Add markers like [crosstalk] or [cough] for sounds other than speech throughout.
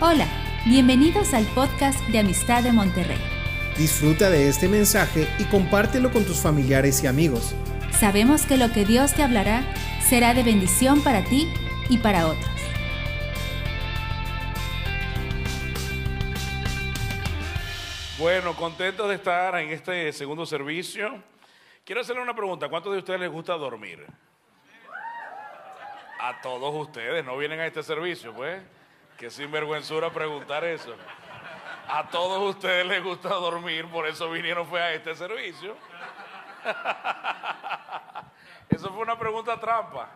Hola, bienvenidos al podcast de Amistad de Monterrey. Disfruta de este mensaje y compártelo con tus familiares y amigos. Sabemos que lo que Dios te hablará será de bendición para ti y para otros. Bueno, contento de estar en este segundo servicio. Quiero hacerle una pregunta. ¿Cuántos de ustedes les gusta dormir? A todos ustedes, no vienen a este servicio, pues. Qué sinvergüenzura preguntar eso. A todos ustedes les gusta dormir, por eso vinieron fue a este servicio. [laughs] Eso fue una pregunta trampa.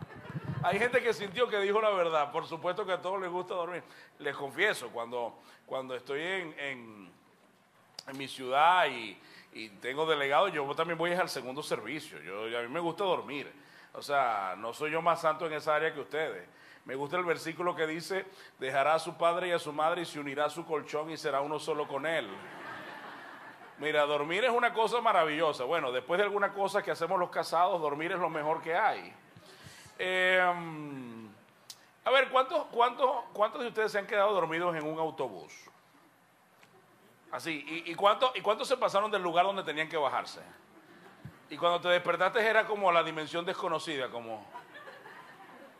Hay gente que sintió que dijo la verdad. Por supuesto que a todos les gusta dormir. Les confieso, cuando, cuando estoy en, en, mi ciudad y, y, tengo delegado, yo también voy al segundo servicio. Yo, a mí me gusta dormir. O sea, no soy yo más santo en esa área que ustedes. Me gusta el versículo que dice, dejará a su padre y a su madre y se unirá a su colchón y será uno solo con él. Mira, dormir es una cosa maravillosa. Bueno, después de alguna cosa que hacemos los casados, dormir es lo mejor que hay. Eh, a ver, ¿cuántos, cuántos, ¿cuántos de ustedes se han quedado dormidos en un autobús? Así, ¿y, cuántos, ¿y cuántos se pasaron del lugar donde tenían que bajarse? Y cuando te despertaste era como la dimensión desconocida, como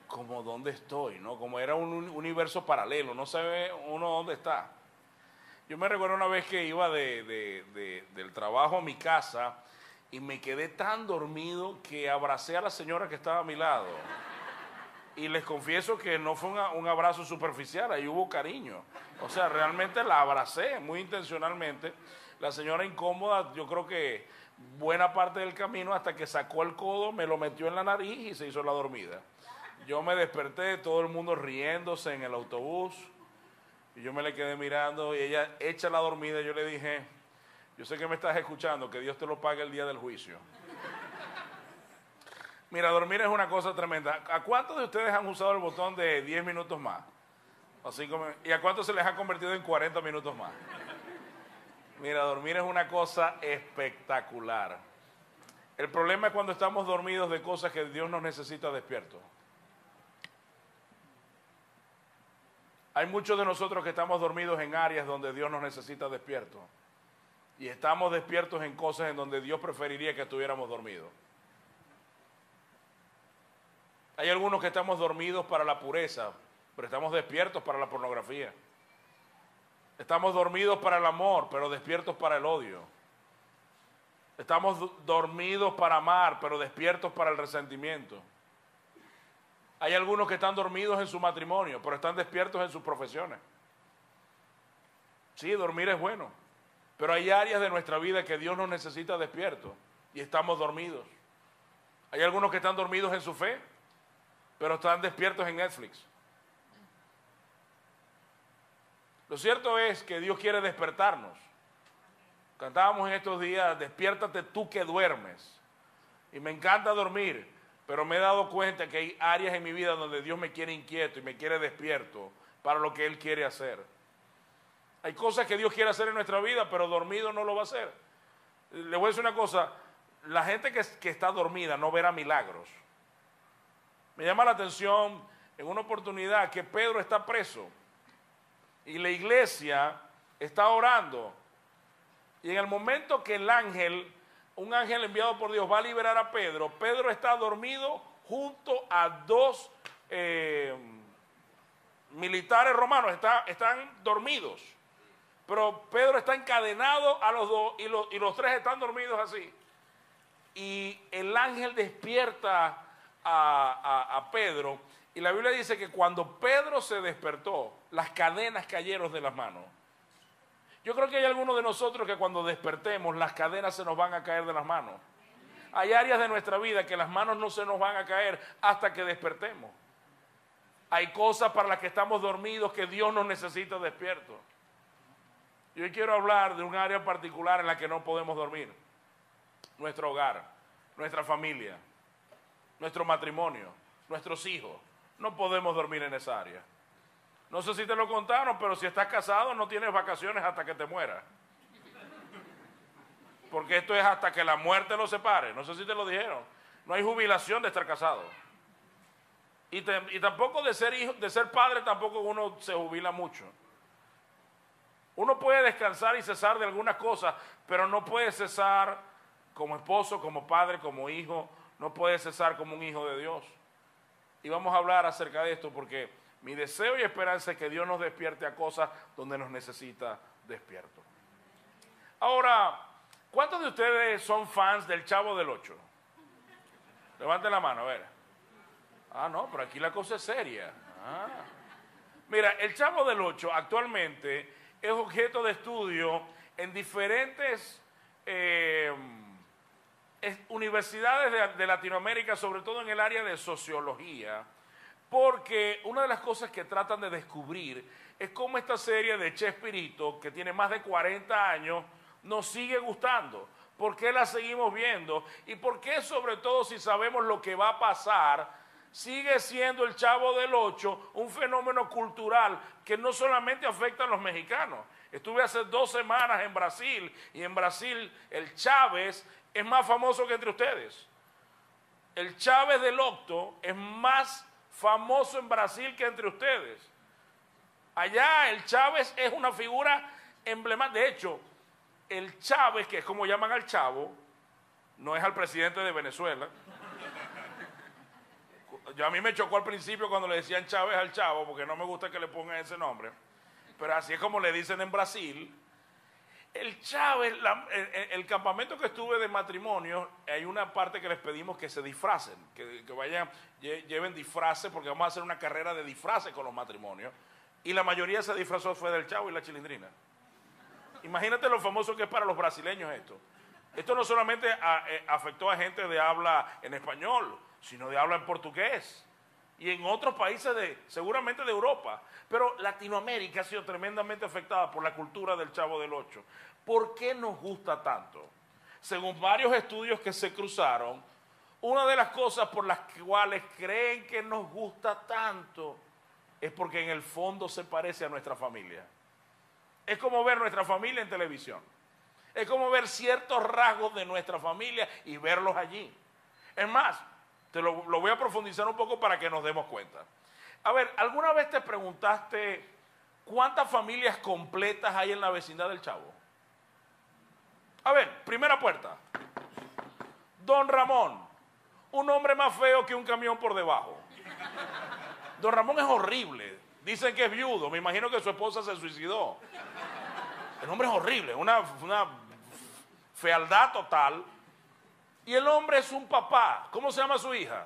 como dónde estoy, ¿no? Como era un universo paralelo, no sabe uno dónde está. Yo me recuerdo una vez que iba de, de, de, del trabajo a mi casa y me quedé tan dormido que abracé a la señora que estaba a mi lado. Y les confieso que no fue un abrazo superficial, ahí hubo cariño. O sea, realmente la abracé muy intencionalmente. La señora incómoda, yo creo que buena parte del camino hasta que sacó el codo, me lo metió en la nariz y se hizo la dormida. Yo me desperté, todo el mundo riéndose en el autobús. Y yo me le quedé mirando y ella echa la dormida. Y yo le dije, yo sé que me estás escuchando, que Dios te lo pague el día del juicio. Mira, dormir es una cosa tremenda. ¿A cuántos de ustedes han usado el botón de 10 minutos más? ¿Y a cuántos se les ha convertido en 40 minutos más? Mira, dormir es una cosa espectacular. El problema es cuando estamos dormidos de cosas que Dios nos necesita despiertos. Hay muchos de nosotros que estamos dormidos en áreas donde Dios nos necesita despiertos. Y estamos despiertos en cosas en donde Dios preferiría que estuviéramos dormidos. Hay algunos que estamos dormidos para la pureza, pero estamos despiertos para la pornografía. Estamos dormidos para el amor, pero despiertos para el odio. Estamos dormidos para amar, pero despiertos para el resentimiento. Hay algunos que están dormidos en su matrimonio, pero están despiertos en sus profesiones. Sí, dormir es bueno, pero hay áreas de nuestra vida que Dios nos necesita despiertos y estamos dormidos. Hay algunos que están dormidos en su fe, pero están despiertos en Netflix. Lo cierto es que Dios quiere despertarnos. Cantábamos en estos días, despiértate tú que duermes. Y me encanta dormir, pero me he dado cuenta que hay áreas en mi vida donde Dios me quiere inquieto y me quiere despierto para lo que Él quiere hacer. Hay cosas que Dios quiere hacer en nuestra vida, pero dormido no lo va a hacer. Le voy a decir una cosa, la gente que, que está dormida no verá milagros. Me llama la atención en una oportunidad que Pedro está preso y la iglesia está orando. Y en el momento que el ángel un ángel enviado por Dios va a liberar a Pedro, Pedro está dormido junto a dos eh, militares romanos, está, están dormidos. Pero Pedro está encadenado a los dos y, y los tres están dormidos así. Y el ángel despierta a, a, a Pedro. Y la Biblia dice que cuando Pedro se despertó, las cadenas cayeron de las manos. Yo creo que hay algunos de nosotros que cuando despertemos las cadenas se nos van a caer de las manos. Hay áreas de nuestra vida que las manos no se nos van a caer hasta que despertemos. Hay cosas para las que estamos dormidos que Dios nos necesita despiertos. Yo quiero hablar de un área particular en la que no podemos dormir. Nuestro hogar, nuestra familia, nuestro matrimonio, nuestros hijos. No podemos dormir en esa área. No sé si te lo contaron, pero si estás casado no tienes vacaciones hasta que te mueras. Porque esto es hasta que la muerte lo separe. No sé si te lo dijeron. No hay jubilación de estar casado. Y, tampoco de ser hijo, de ser padre tampoco uno se jubila mucho. Uno puede descansar y cesar de algunas cosas, pero no puede cesar como esposo, como padre, como hijo, no puede cesar como un hijo de Dios. Y vamos a hablar acerca de esto porque mi deseo y esperanza es que Dios nos despierte a cosas donde nos necesita despierto. Ahora, ¿cuántos de ustedes son fans del Chavo del Ocho? Levanten la mano, a ver. Ah, no, pero aquí la cosa es seria. Ah. Mira, el Chavo del Ocho actualmente es objeto de estudio en diferentes eh, universidades de, Latinoamérica, sobre todo en el área de sociología, porque una de las cosas que tratan de descubrir es cómo esta serie de Chespirito, que tiene más de 40 años, nos sigue gustando. ¿Por qué la seguimos viendo? Y por qué, sobre todo, si sabemos lo que va a pasar, sigue siendo el Chavo del Ocho un fenómeno cultural que no solamente afecta a los mexicanos. Estuve hace dos semanas en Brasil y en Brasil el Chávez es más famoso que entre ustedes. El Chávez del Octo es más famoso en Brasil que entre ustedes. Allá el Chávez es una figura emblemática. De hecho, el Chávez, que es como llaman al Chavo, no es al presidente de Venezuela. Yo a mí me chocó al principio cuando le decían Chávez al Chavo, porque no me gusta que le pongan ese nombre. Pero así es como le dicen en Brasil. El Chávez, el, campamento que estuve de matrimonio, hay una parte que les pedimos que se disfracen, que, vayan, lleven disfraces, porque vamos a hacer una carrera de disfraces con los matrimonios. Y la mayoría se disfrazó fue del Chavo y la Chilindrina. Imagínate lo famoso que es para los brasileños esto. Esto no solamente eh, afectó a gente de habla en español, sino de habla en portugués y en otros países de, seguramente de Europa. Pero Latinoamérica ha sido tremendamente afectada por la cultura del Chavo del Ocho. ¿Por qué nos gusta tanto? Según varios estudios que se cruzaron, una de las cosas por las cuales creen que nos gusta tanto es porque en el fondo se parece a nuestra familia. Es como ver nuestra familia en televisión. Es como ver ciertos rasgos de nuestra familia y verlos allí. Es más, te lo, voy a profundizar un poco para que nos demos cuenta. A ver, ¿alguna vez te preguntaste cuántas familias completas hay en la vecindad del Chavo? A ver, primera puerta. Don Ramón, un hombre más feo que un camión por debajo. Don Ramón es horrible. Dicen que es viudo. Me imagino que su esposa se suicidó. El hombre es horrible, una, una fealdad total. Y el hombre es un papá. ¿Cómo se llama su hija?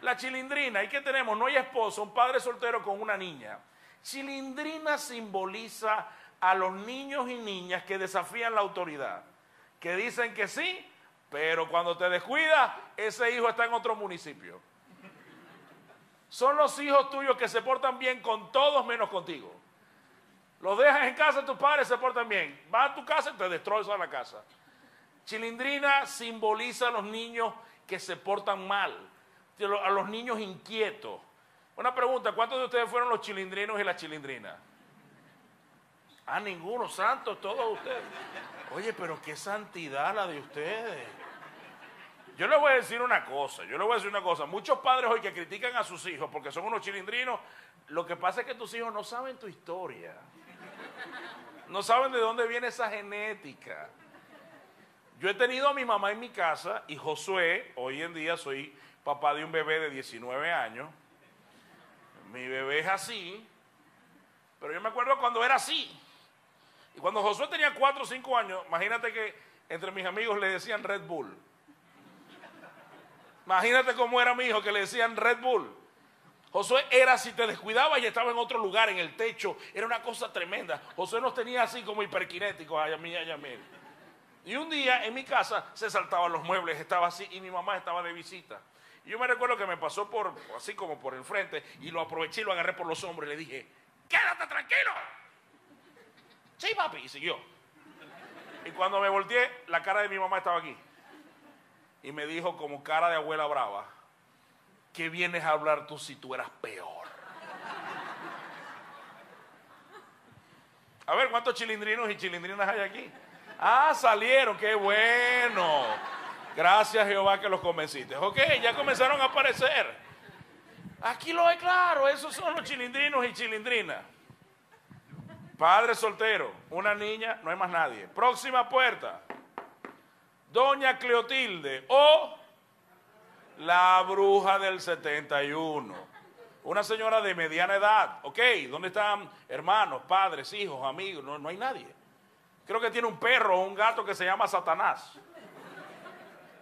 La chilindrina. ¿Y qué tenemos? No hay esposo, un padre soltero con una niña. Chilindrina simboliza a los niños y niñas que desafían la autoridad, que dicen que sí, pero cuando te descuidas, ese hijo está en otro municipio. Son los hijos tuyos que se portan bien con todos menos contigo. Los dejas en casa, tus padres se portan bien. Vas a tu casa y te destrozan la casa. Chilindrina simboliza a los niños que se portan mal, a los niños inquietos. Una pregunta, ¿cuántos de ustedes fueron los chilindrinos y la chilindrina? Ah, ninguno, santos, todos ustedes. Oye, pero qué santidad la de ustedes. Yo les voy a decir una cosa, yo les voy a decir una cosa. Muchos padres hoy que critican a sus hijos porque son unos chilindrinos, lo que pasa es que tus hijos no saben tu historia. No saben de dónde viene esa genética. Yo he tenido a mi mamá en mi casa y Josué, hoy en día soy papá de un bebé de 19 años. Mi bebé es así, pero yo me acuerdo cuando era así. Cuando Josué tenía 4 o 5 años, imagínate que entre mis amigos le decían Red Bull. Imagínate cómo era mi hijo que le decían Red Bull. Josué era si te descuidabas y estaba en otro lugar, en el techo. Era una cosa tremenda. Josué nos tenía así como hiperkinéticos, a mí, a mí. Y un día en mi casa se saltaban los muebles, estaba así y mi mamá estaba de visita. Y yo me recuerdo que me pasó por, así como por el frente y lo aproveché y lo agarré por los hombros y le dije, quédate tranquilo. Sí, papi, y siguió. Y cuando me volteé, la cara de mi mamá estaba aquí. Y me dijo como cara de abuela brava, ¿qué vienes a hablar tú si tú eras peor? A ver, ¿cuántos chilindrinos y chilindrinas hay aquí? Ah, salieron, qué bueno. Gracias Jehová que los convenciste. Ok, ya comenzaron a aparecer. Aquí lo hay claro, esos son los chilindrinos y chilindrinas. Padre soltero, una niña, no hay más nadie. Próxima puerta. Doña Cleotilde o la bruja del 71. Una señora de mediana edad. Ok, ¿dónde están hermanos, padres, hijos, amigos? No, no hay nadie. Creo que tiene un perro o un gato que se llama Satanás.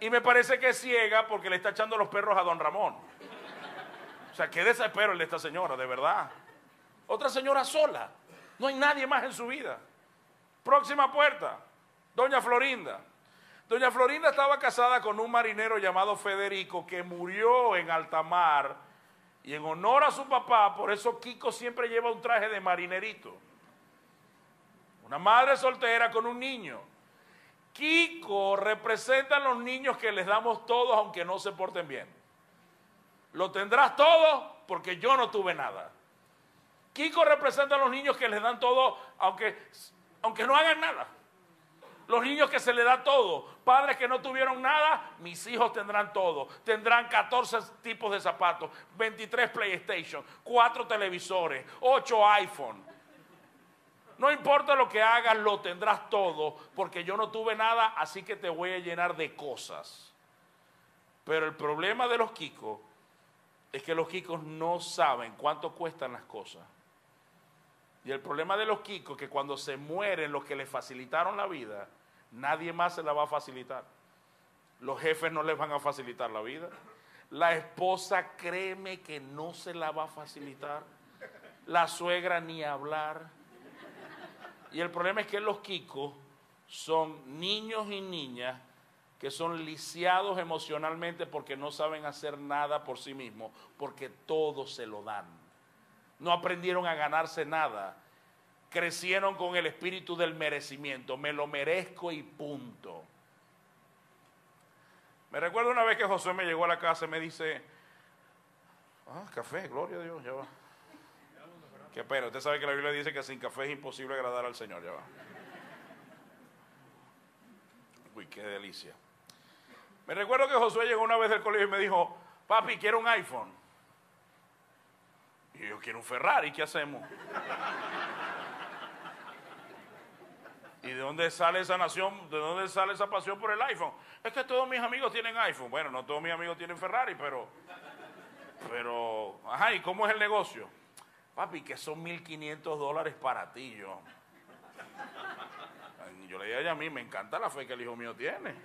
Y me parece que es ciega porque le está echando los perros a don Ramón. O sea, qué desespero el de esta señora, de verdad. Otra señora sola. No hay nadie más en su vida. Próxima puerta. Doña Florinda. Doña Florinda estaba casada con un marinero llamado Federico que murió en alta mar y en honor a su papá, por eso Kiko siempre lleva un traje de marinerito. Una madre soltera con un niño. Kiko representa a los niños que les damos todos aunque no se porten bien. Lo tendrás todo porque yo no tuve nada. Kiko representa a los niños que les dan todo aunque, aunque no hagan nada. Los niños que se les da todo. Padres que no tuvieron nada, mis hijos tendrán todo. Tendrán 14 tipos de zapatos, 23 PlayStation, 4 televisores, 8 iPhone. No importa lo que hagas, lo tendrás todo, porque yo no tuve nada, así que te voy a llenar de cosas. Pero el problema de los Kikos es que los Kikos no saben cuánto cuestan las cosas. Y el problema de los Kikos es que cuando se mueren los que les facilitaron la vida, nadie más se la va a facilitar. Los jefes no les van a facilitar la vida. La esposa, créeme que no se la va a facilitar. La suegra ni hablar. Y el problema es que los Kikos son niños y niñas que son lisiados emocionalmente porque no saben hacer nada por sí mismos, porque todo se lo dan. No aprendieron a ganarse nada crecieron con el espíritu del merecimiento. Me lo merezco y punto. Me recuerdo una vez que José me llegó a la casa y me dice, ah, café, gloria a Dios, ya va. Qué pena, usted sabe que la Biblia dice que sin café es imposible agradar al Señor, ya va. Uy, qué delicia. Me recuerdo que Josué llegó una vez del colegio y me dijo, papi, quiero un iPhone. Y yo quiero un Ferrari, ¿qué hacemos? ¿Y de dónde sale esa nación? ¿De dónde sale esa pasión por el iPhone? Es que todos mis amigos tienen iPhone. Bueno, no todos mis amigos tienen Ferrari, pero. Pero. Ajá, ¿y cómo es el negocio? Papi, que son 1.500 dólares para ti, yo. Yo le dije a mí, me encanta la fe que el hijo mío tiene.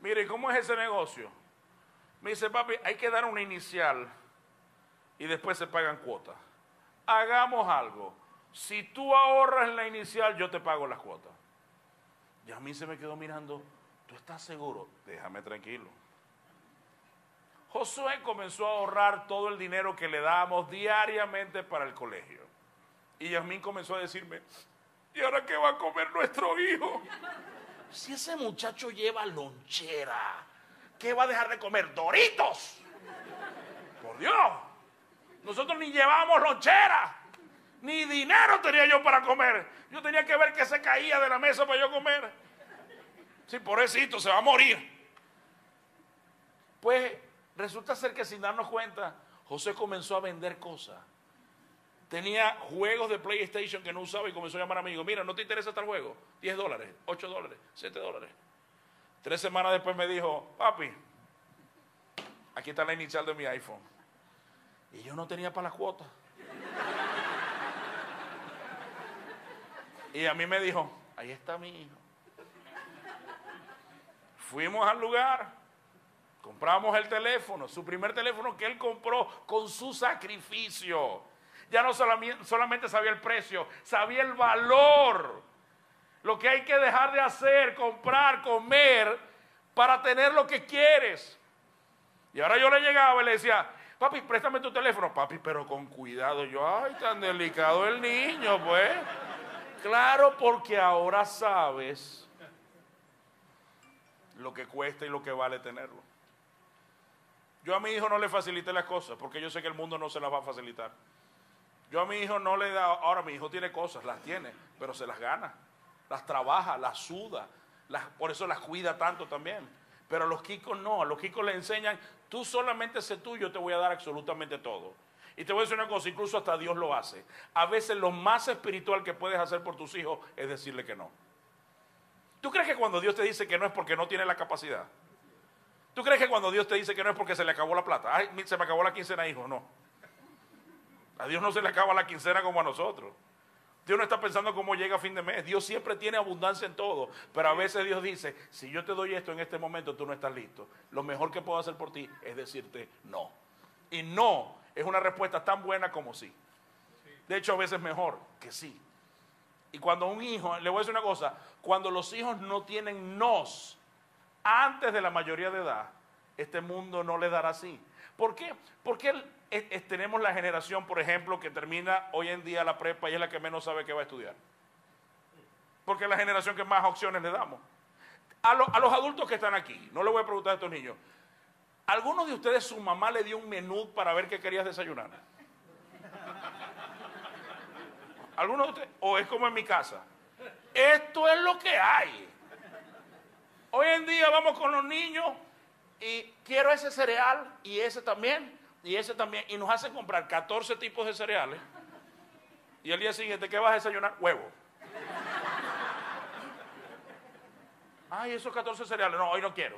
Mire, ¿cómo es ese negocio? Me dice, papi, hay que dar una inicial y después se pagan cuotas. Hagamos algo si tú ahorras en la inicial, yo te pago las cuotas. Y a mí se me quedó mirando, ¿tú estás seguro? Déjame tranquilo. Josué comenzó a ahorrar todo el dinero que le dábamos diariamente para el colegio. Y Yasmín comenzó a decirme, ¿y ahora qué va a comer nuestro hijo? Si ese muchacho lleva lonchera, ¿qué va a dejar de comer? Doritos. Por Dios, nosotros ni llevamos lonchera. Ni dinero tenía yo para comer. Yo tenía que ver que se caía de la mesa para yo comer. Sí, pobrecito, se va a morir. Pues resulta ser que sin darnos cuenta, José comenzó a vender cosas. Tenía juegos de PlayStation que no usaba y comenzó a llamar a amigos. Mira, ¿no te interesa tal juego? 10 dólares, 8 dólares, 7 dólares. Tres semanas después me dijo, papi, aquí está la inicial de mi iPhone. Y yo no tenía para la cuota. Y a mí me dijo, ahí está mi hijo. Fuimos al lugar, compramos el teléfono, su primer teléfono que él compró con su sacrificio. Ya no solamente sabía el precio, sabía el valor. Lo que hay que dejar de hacer, comprar, comer, para tener lo que quieres. Y ahora yo le llegaba y le decía, papi, préstame tu teléfono. Papi, pero con cuidado. Yo, ay, tan delicado el niño, pues. Claro, porque ahora sabes lo que cuesta y lo que vale tenerlo. Yo a mi hijo no le facilité las cosas porque yo sé que el mundo no se las va a facilitar. Yo a mi hijo no le da, ahora mi hijo tiene cosas, las tiene, pero se las gana, las trabaja, las suda, las, por eso las cuida tanto también. Pero a los kikos no, a los kikos le enseñan, tú solamente sé tú, yo te voy a dar absolutamente todo. Y te voy a decir una cosa, incluso hasta Dios lo hace. A veces lo más espiritual que puedes hacer por tus hijos es decirle que no. ¿Tú crees que cuando Dios te dice que no es porque no tiene la capacidad? ¿Tú crees que cuando Dios te dice que no es porque se le acabó la plata? Ay, se me acabó la quincena, hijo. No. A Dios no se le acaba la quincena como a nosotros. Dios no está pensando cómo llega a fin de mes. Dios siempre tiene abundancia en todo. Pero a veces Dios dice, si yo te doy esto en este momento, tú no estás listo. Lo mejor que puedo hacer por ti es decirte no. Y no es una respuesta tan buena como sí. De hecho, a veces mejor que sí. Y cuando un hijo, le voy a decir una cosa, cuando los hijos no tienen nos antes de la mayoría de edad, este mundo no le dará así. ¿Por qué? Porque tenemos la generación, por ejemplo, que termina hoy en día la prepa y es la que menos sabe que va a estudiar. Porque es la generación que más opciones le damos. A, a los adultos que están aquí, no le voy a preguntar a estos niños, ¿algunos de ustedes su mamá le dio un menú para ver qué querías desayunar? ¿Algunos de ustedes? ¿O es como en mi casa? Esto es lo que hay. Hoy en día vamos con los niños y quiero ese cereal y ese también y ese también. Y nos hacen comprar 14 tipos de cereales. Y el día siguiente, ¿qué vas a desayunar? Huevo. Ay, esos 14 cereales. No, hoy no quiero.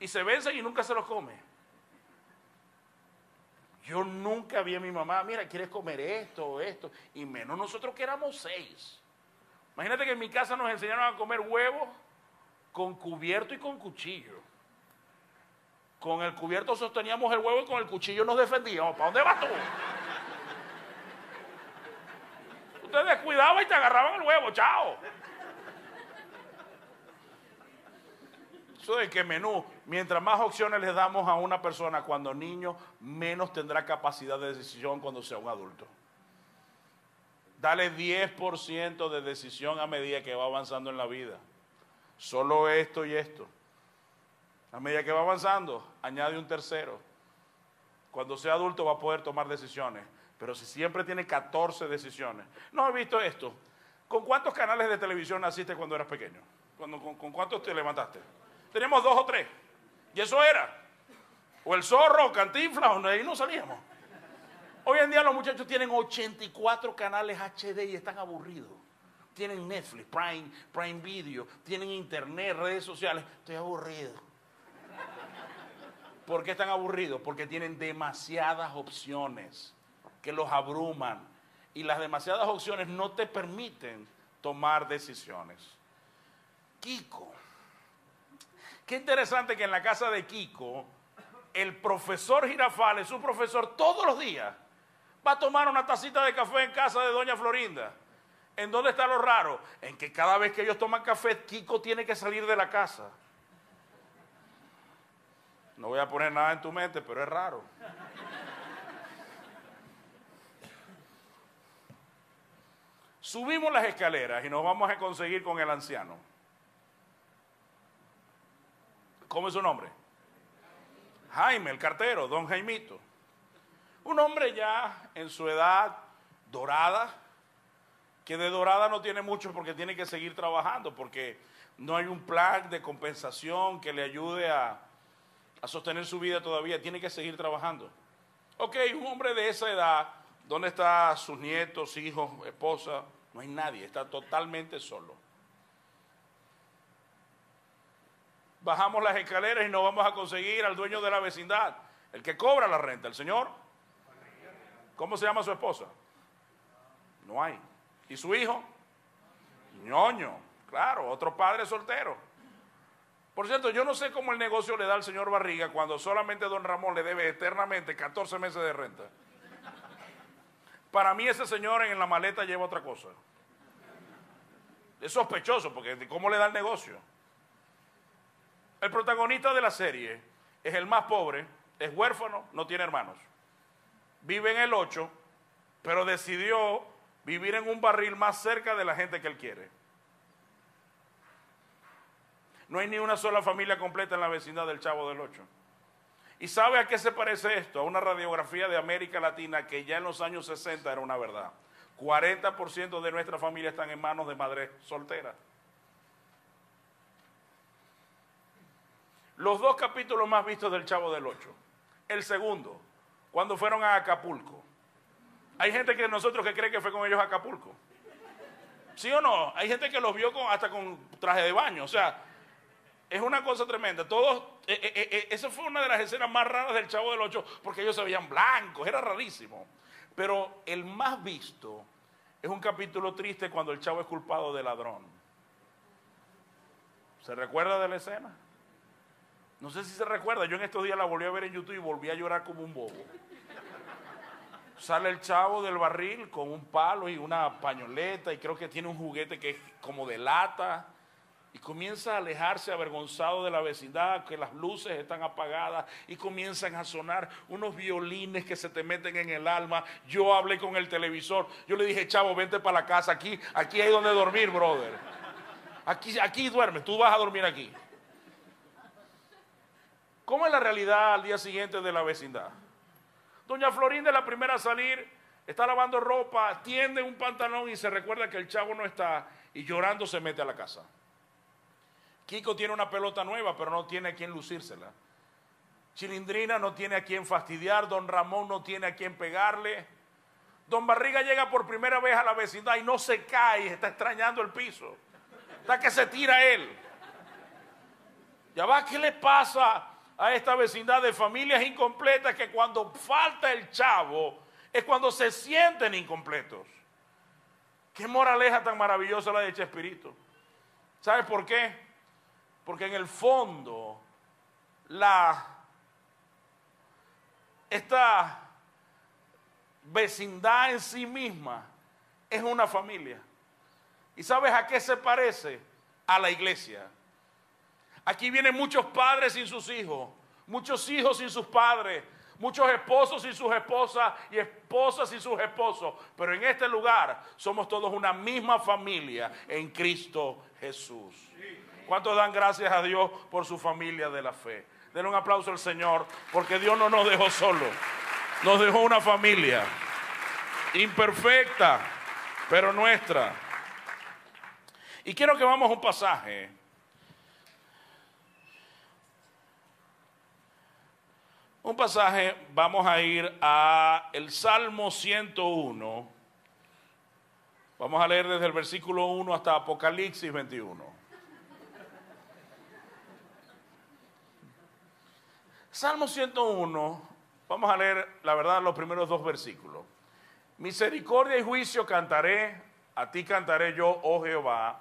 Y se vencen y nunca se los come. Yo nunca vi a mi mamá, mira, ¿quieres comer esto o esto? Y menos nosotros que éramos seis. Imagínate que en mi casa nos enseñaron a comer huevos con cubierto y con cuchillo. Con el cubierto sosteníamos el huevo y con el cuchillo nos defendíamos. ¿Para dónde vas tú? Ustedes descuidaban y te agarraban el huevo, chao. Eso de que menú, mientras más opciones le damos a una persona cuando niño, menos tendrá capacidad de decisión cuando sea un adulto. Dale 10% de decisión a medida que va avanzando en la vida. Solo esto y esto. A medida que va avanzando, añade un tercero. Cuando sea adulto va a poder tomar decisiones. Pero si siempre tiene 14 decisiones. No he visto esto. ¿Con cuántos canales de televisión naciste cuando eras pequeño? con, cuántos te levantaste? Teníamos dos o tres. Y eso era. O el zorro, o cantinflas, o ahí no salíamos. Hoy en día los muchachos tienen 84 canales HD y están aburridos. Tienen Netflix, Prime, Prime Video, tienen internet, redes sociales. Estoy aburrido. ¿Por qué están aburridos? Porque tienen demasiadas opciones que los abruman. Y las demasiadas opciones no te permiten tomar decisiones. Kiko. Qué interesante que en la casa de Kiko, el profesor Girafales, su profesor, todos los días va a tomar una tacita de café en casa de doña Florinda. ¿En dónde está lo raro? En que cada vez que ellos toman café, Kiko tiene que salir de la casa. No voy a poner nada en tu mente, pero es raro. Subimos las escaleras y nos vamos a conseguir con el anciano. ¿Cómo es su nombre? Jaime, el cartero, don Jaimito. Un hombre ya en su edad dorada, que de dorada no tiene mucho porque tiene que seguir trabajando, porque no hay un plan de compensación que le ayude a, a sostener su vida todavía, tiene que seguir trabajando. Ok, un hombre de esa edad, ¿dónde están sus nietos, hijos, esposa? No hay nadie, está totalmente solo. Bajamos las escaleras y nos vamos a conseguir al dueño de la vecindad, el que cobra la renta, el señor. ¿Cómo se llama su esposa? No hay. ¿Y su hijo? ñoño, claro, otro padre soltero. Por cierto, yo no sé cómo el negocio le da al señor Barriga cuando solamente don Ramón le debe eternamente 14 meses de renta. Para mí ese señor en la maleta lleva otra cosa. Es sospechoso porque ¿cómo le da el negocio? El protagonista de la serie es el más pobre, es huérfano, no tiene hermanos. Vive en el 8, pero decidió vivir en un barril más cerca de la gente que él quiere. No hay ni una sola familia completa en la vecindad del Chavo del Ocho. ¿Y sabe a qué se parece esto? A una radiografía de América Latina que ya en los años 60 era una verdad. 40% de nuestra familia están en manos de madres solteras. Los dos capítulos más vistos del Chavo del Ocho. El segundo, cuando fueron a Acapulco. Hay gente que nosotros que cree que fue con ellos a Acapulco. ¿Sí o no? Hay gente que los vio con, hasta con traje de baño. O sea, es una cosa tremenda. Todos, eh, eh, eh, esa fue una de las escenas más raras del Chavo del Ocho, porque ellos se veían blancos, era rarísimo. Pero el más visto es un capítulo triste cuando el Chavo es culpado de ladrón. ¿Se recuerda de la escena? No sé si se recuerda, yo en estos días la volví a ver en YouTube y volví a llorar como un bobo. Sale el chavo del barril con un palo y una pañoleta y creo que tiene un juguete que es como de lata y comienza a alejarse avergonzado de la vecindad, que las luces están apagadas y comienzan a sonar unos violines que se te meten en el alma. Yo hablé con el televisor, yo le dije, chavo, vente para la casa, aquí, aquí hay donde dormir, brother. Aquí, aquí duermes, tú vas a dormir aquí. ¿Cómo es la realidad al día siguiente de la vecindad? Doña Florinda es la primera a salir, está lavando ropa, tiende un pantalón y se recuerda que el chavo no está y llorando se mete a la casa. Kiko tiene una pelota nueva, pero no tiene a quien lucírsela. Chilindrina no tiene a quien fastidiar, don Ramón no tiene a quien pegarle. Don Barriga llega por primera vez a la vecindad y no se cae, está extrañando el piso. Está que se tira él. Ya va, ¿qué le pasa a esta vecindad de familias incompletas que cuando falta el chavo es cuando se sienten incompletos? Qué moraleja tan maravillosa la de Chespirito. ¿Sabes por qué? Porque en el fondo, esta vecindad en sí misma es una familia. ¿Y sabes a qué se parece? A la iglesia. Aquí vienen muchos padres sin sus hijos, muchos hijos sin sus padres, muchos esposos sin sus esposas y esposas sin sus esposos. Pero en este lugar somos todos una misma familia en Cristo Jesús. ¿Cuántos dan gracias a Dios por su familia de la fe? Denle un aplauso al Señor, porque Dios no nos dejó solo. Nos dejó una familia imperfecta, pero nuestra. Y quiero que vamos a un pasaje. Un pasaje, vamos a ir a el Salmo 101. Vamos a leer desde el versículo 1 hasta Apocalipsis 21. Salmo 101, vamos a leer la verdad los primeros dos versículos. Misericordia y juicio cantaré, a ti cantaré yo, oh Jehová,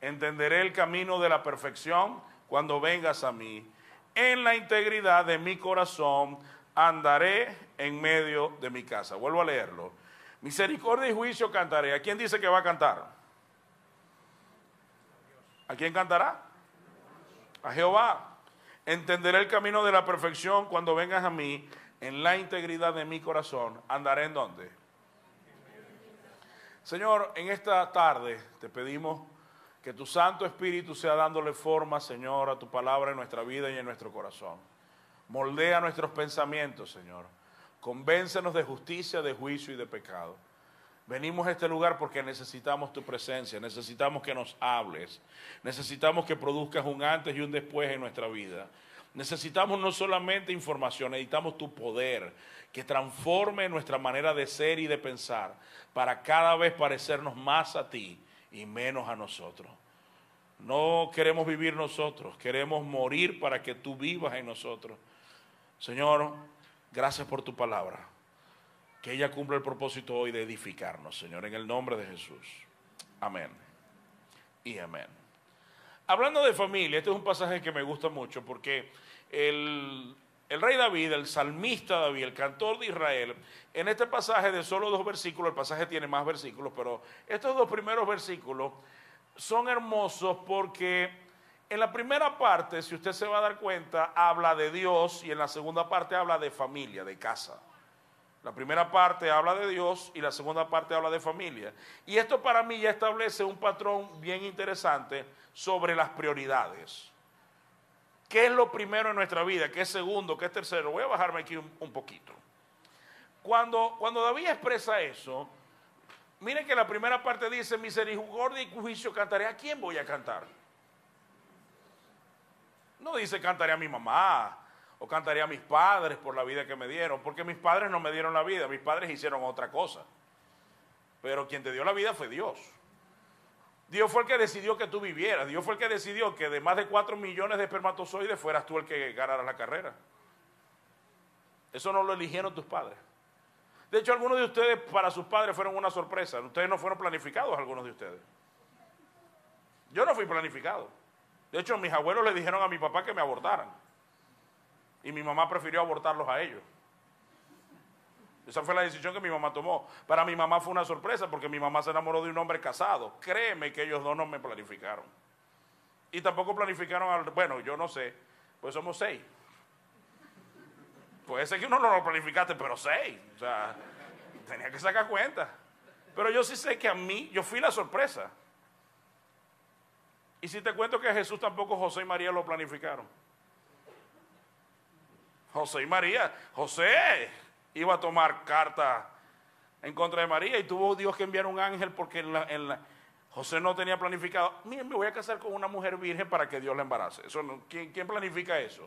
entenderé el camino de la perfección cuando vengas a mí. En la integridad de mi corazón andaré en medio de mi casa. Vuelvo a leerlo. Misericordia y juicio cantaré. ¿A quién dice que va a cantar? ¿A quién cantará? A Jehová. Entenderé el camino de la perfección cuando vengas a mí en la integridad de mi corazón. ¿Andaré en dónde? Señor, en esta tarde te pedimos que tu Santo Espíritu sea dándole forma, Señor, a tu palabra en nuestra vida y en nuestro corazón. Moldea nuestros pensamientos, Señor. Convéncenos de justicia, de juicio y de pecado. Venimos a este lugar porque necesitamos tu presencia, necesitamos que nos hables, necesitamos que produzcas un antes y un después en nuestra vida. Necesitamos no solamente información, necesitamos tu poder que transforme nuestra manera de ser y de pensar para cada vez parecernos más a ti y menos a nosotros. No queremos vivir nosotros, queremos morir para que tú vivas en nosotros. Señor, gracias por tu palabra que ella cumpla el propósito hoy de edificarnos, Señor, en el nombre de Jesús. Amén. Y amén. Hablando de familia, este es un pasaje que me gusta mucho porque el, el rey David, el salmista David, el cantor de Israel, en este pasaje de solo dos versículos, el pasaje tiene más versículos, pero estos dos primeros versículos son hermosos porque en la primera parte, si usted se va a dar cuenta, habla de Dios y en la segunda parte habla de familia, de casa. La primera parte habla de Dios y la segunda parte habla de familia. Y esto para mí ya establece un patrón bien interesante sobre las prioridades. ¿Qué es lo primero en nuestra vida? ¿Qué es segundo? ¿Qué es tercero? Voy a bajarme aquí un, poquito. Cuando, cuando David expresa eso, miren que la primera parte dice, misericordia y juicio cantaré. ¿A quién voy a cantar? No dice cantaré a mi mamá, O cantaría a mis padres por la vida que me dieron, porque mis padres no me dieron la vida, mis padres hicieron otra cosa. Pero quien te dio la vida fue Dios. Dios fue el que decidió que tú vivieras. Dios fue el que decidió que de más de 4 millones de espermatozoides fueras tú el que ganara la carrera. Eso no lo eligieron tus padres. De hecho, algunos de ustedes para sus padres fueron una sorpresa. Ustedes no fueron planificados, algunos de ustedes. Yo no fui planificado. De hecho, mis abuelos le dijeron a mi papá que me abortaran. Y mi mamá prefirió abortarlos a ellos. Esa fue la decisión que mi mamá tomó. Para mi mamá fue una sorpresa porque mi mamá se enamoró de un hombre casado. Créeme que ellos dos no me planificaron. Y tampoco planificaron, al, bueno, yo no sé, pues somos seis. Puede ser que uno no lo planificaste, pero seis. O sea, tenía que sacar cuenta. Pero yo sí sé que a mí, yo fui la sorpresa. Y si te cuento que a Jesús tampoco José y María lo planificaron. José y María, José, iba a tomar carta en contra de María y tuvo Dios que enviar un ángel porque José no tenía planificado, miren, me voy a casar con una mujer virgen para que Dios la embarace. ¿quién, planifica eso?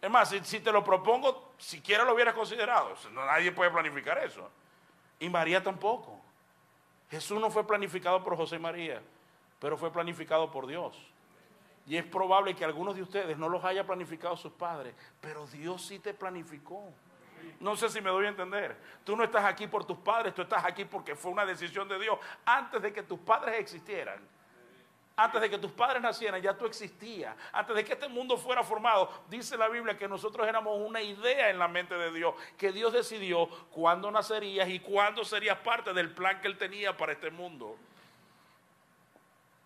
Es más, si, te lo propongo, siquiera lo hubieras considerado. nadie puede planificar eso. Y María tampoco. Jesús no fue planificado por José y María, pero fue planificado por Dios. Y es probable que algunos de ustedes no los haya planificado sus padres, pero Dios sí te planificó. No sé si me doy a entender. Tú no estás aquí por tus padres, tú estás aquí porque fue una decisión de Dios. Antes de que tus padres existieran, antes de que tus padres nacieran, ya tú existías. Antes de que este mundo fuera formado, dice la Biblia que nosotros éramos una idea en la mente de Dios, que Dios decidió cuándo nacerías y cuándo serías parte del plan que Él tenía para este mundo.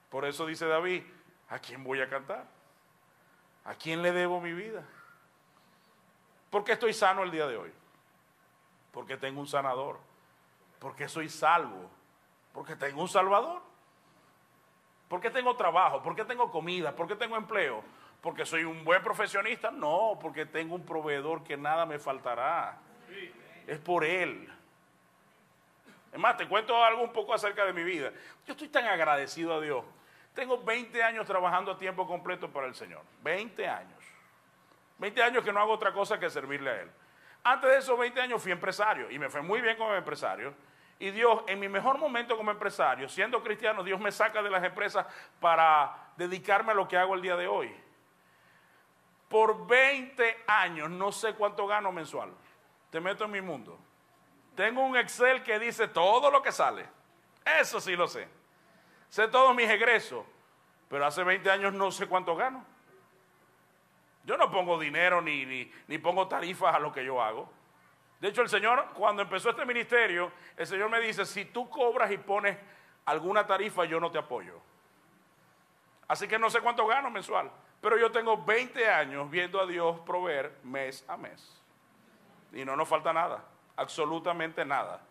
Por eso dice David, ¿A quién voy a cantar? ¿A quién le debo mi vida? ¿Por qué estoy sano el día de hoy? Porque tengo un sanador. Porque soy salvo. Porque tengo un salvador. ¿Por qué tengo trabajo? ¿Por qué tengo comida? ¿Por qué tengo empleo? ¿Porque soy un buen profesionista? No, porque tengo un proveedor que nada me faltará. Es por él. Es más, te cuento algo un poco acerca de mi vida. Yo estoy tan agradecido a Dios tengo 20 años trabajando a tiempo completo para el Señor. 20 años. 20 años que no hago otra cosa que servirle a Él. Antes de esos 20 años fui empresario y me fue muy bien como empresario. Y Dios, en mi mejor momento como empresario, siendo cristiano, Dios me saca de las empresas para dedicarme a lo que hago el día de hoy. Por 20 años, no sé cuánto gano mensual. Te meto en mi mundo. Tengo un Excel que dice todo lo que sale. Eso sí lo sé sé todos mis egresos, pero hace 20 años no sé cuánto gano. Yo no pongo dinero ni, ni, pongo tarifas a lo que yo hago. De hecho, el Señor, cuando empezó este ministerio, el Señor me dice, si tú cobras y pones alguna tarifa, yo no te apoyo. Así que no sé cuánto gano mensual, pero yo tengo 20 años viendo a Dios proveer mes a mes. Y no nos falta nada, absolutamente nada.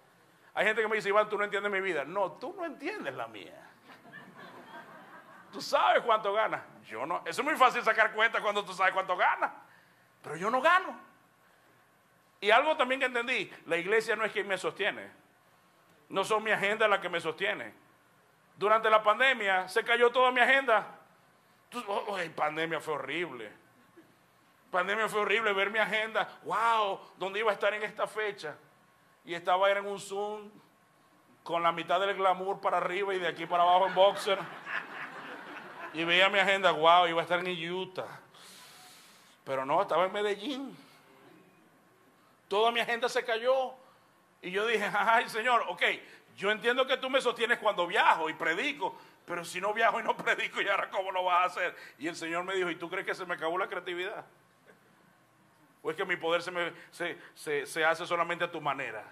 Hay gente que me dice, Iván, tú no entiendes mi vida. No, tú no entiendes la mía. Tú sabes cuánto gana. Yo no. Es muy fácil sacar cuenta cuando tú sabes cuánto gana. Pero yo no gano. Y algo también que entendí, la iglesia no es quien me sostiene. No son mi agenda la que me sostiene. Durante la pandemia se cayó toda mi agenda. Oh, oh pandemia fue horrible. Pandemia fue horrible ver mi agenda. Wow, ¿dónde iba a estar en esta fecha? Y estaba en un Zoom con la mitad del glamour para arriba y de aquí para abajo en boxer. Y veía mi agenda, wow, iba a estar en Utah. Pero no, estaba en Medellín. Toda mi agenda se cayó. Y yo dije, [laughs] ay Señor, ok, yo entiendo que tú me sostienes cuando viajo y predico, pero si no viajo y no [laughs] predico, ¿y ahora cómo lo vas a hacer? Y el Señor me dijo, ¿y tú crees que se me acabó la creatividad? ¿O es que mi poder se, me, se, se hace solamente a tu manera?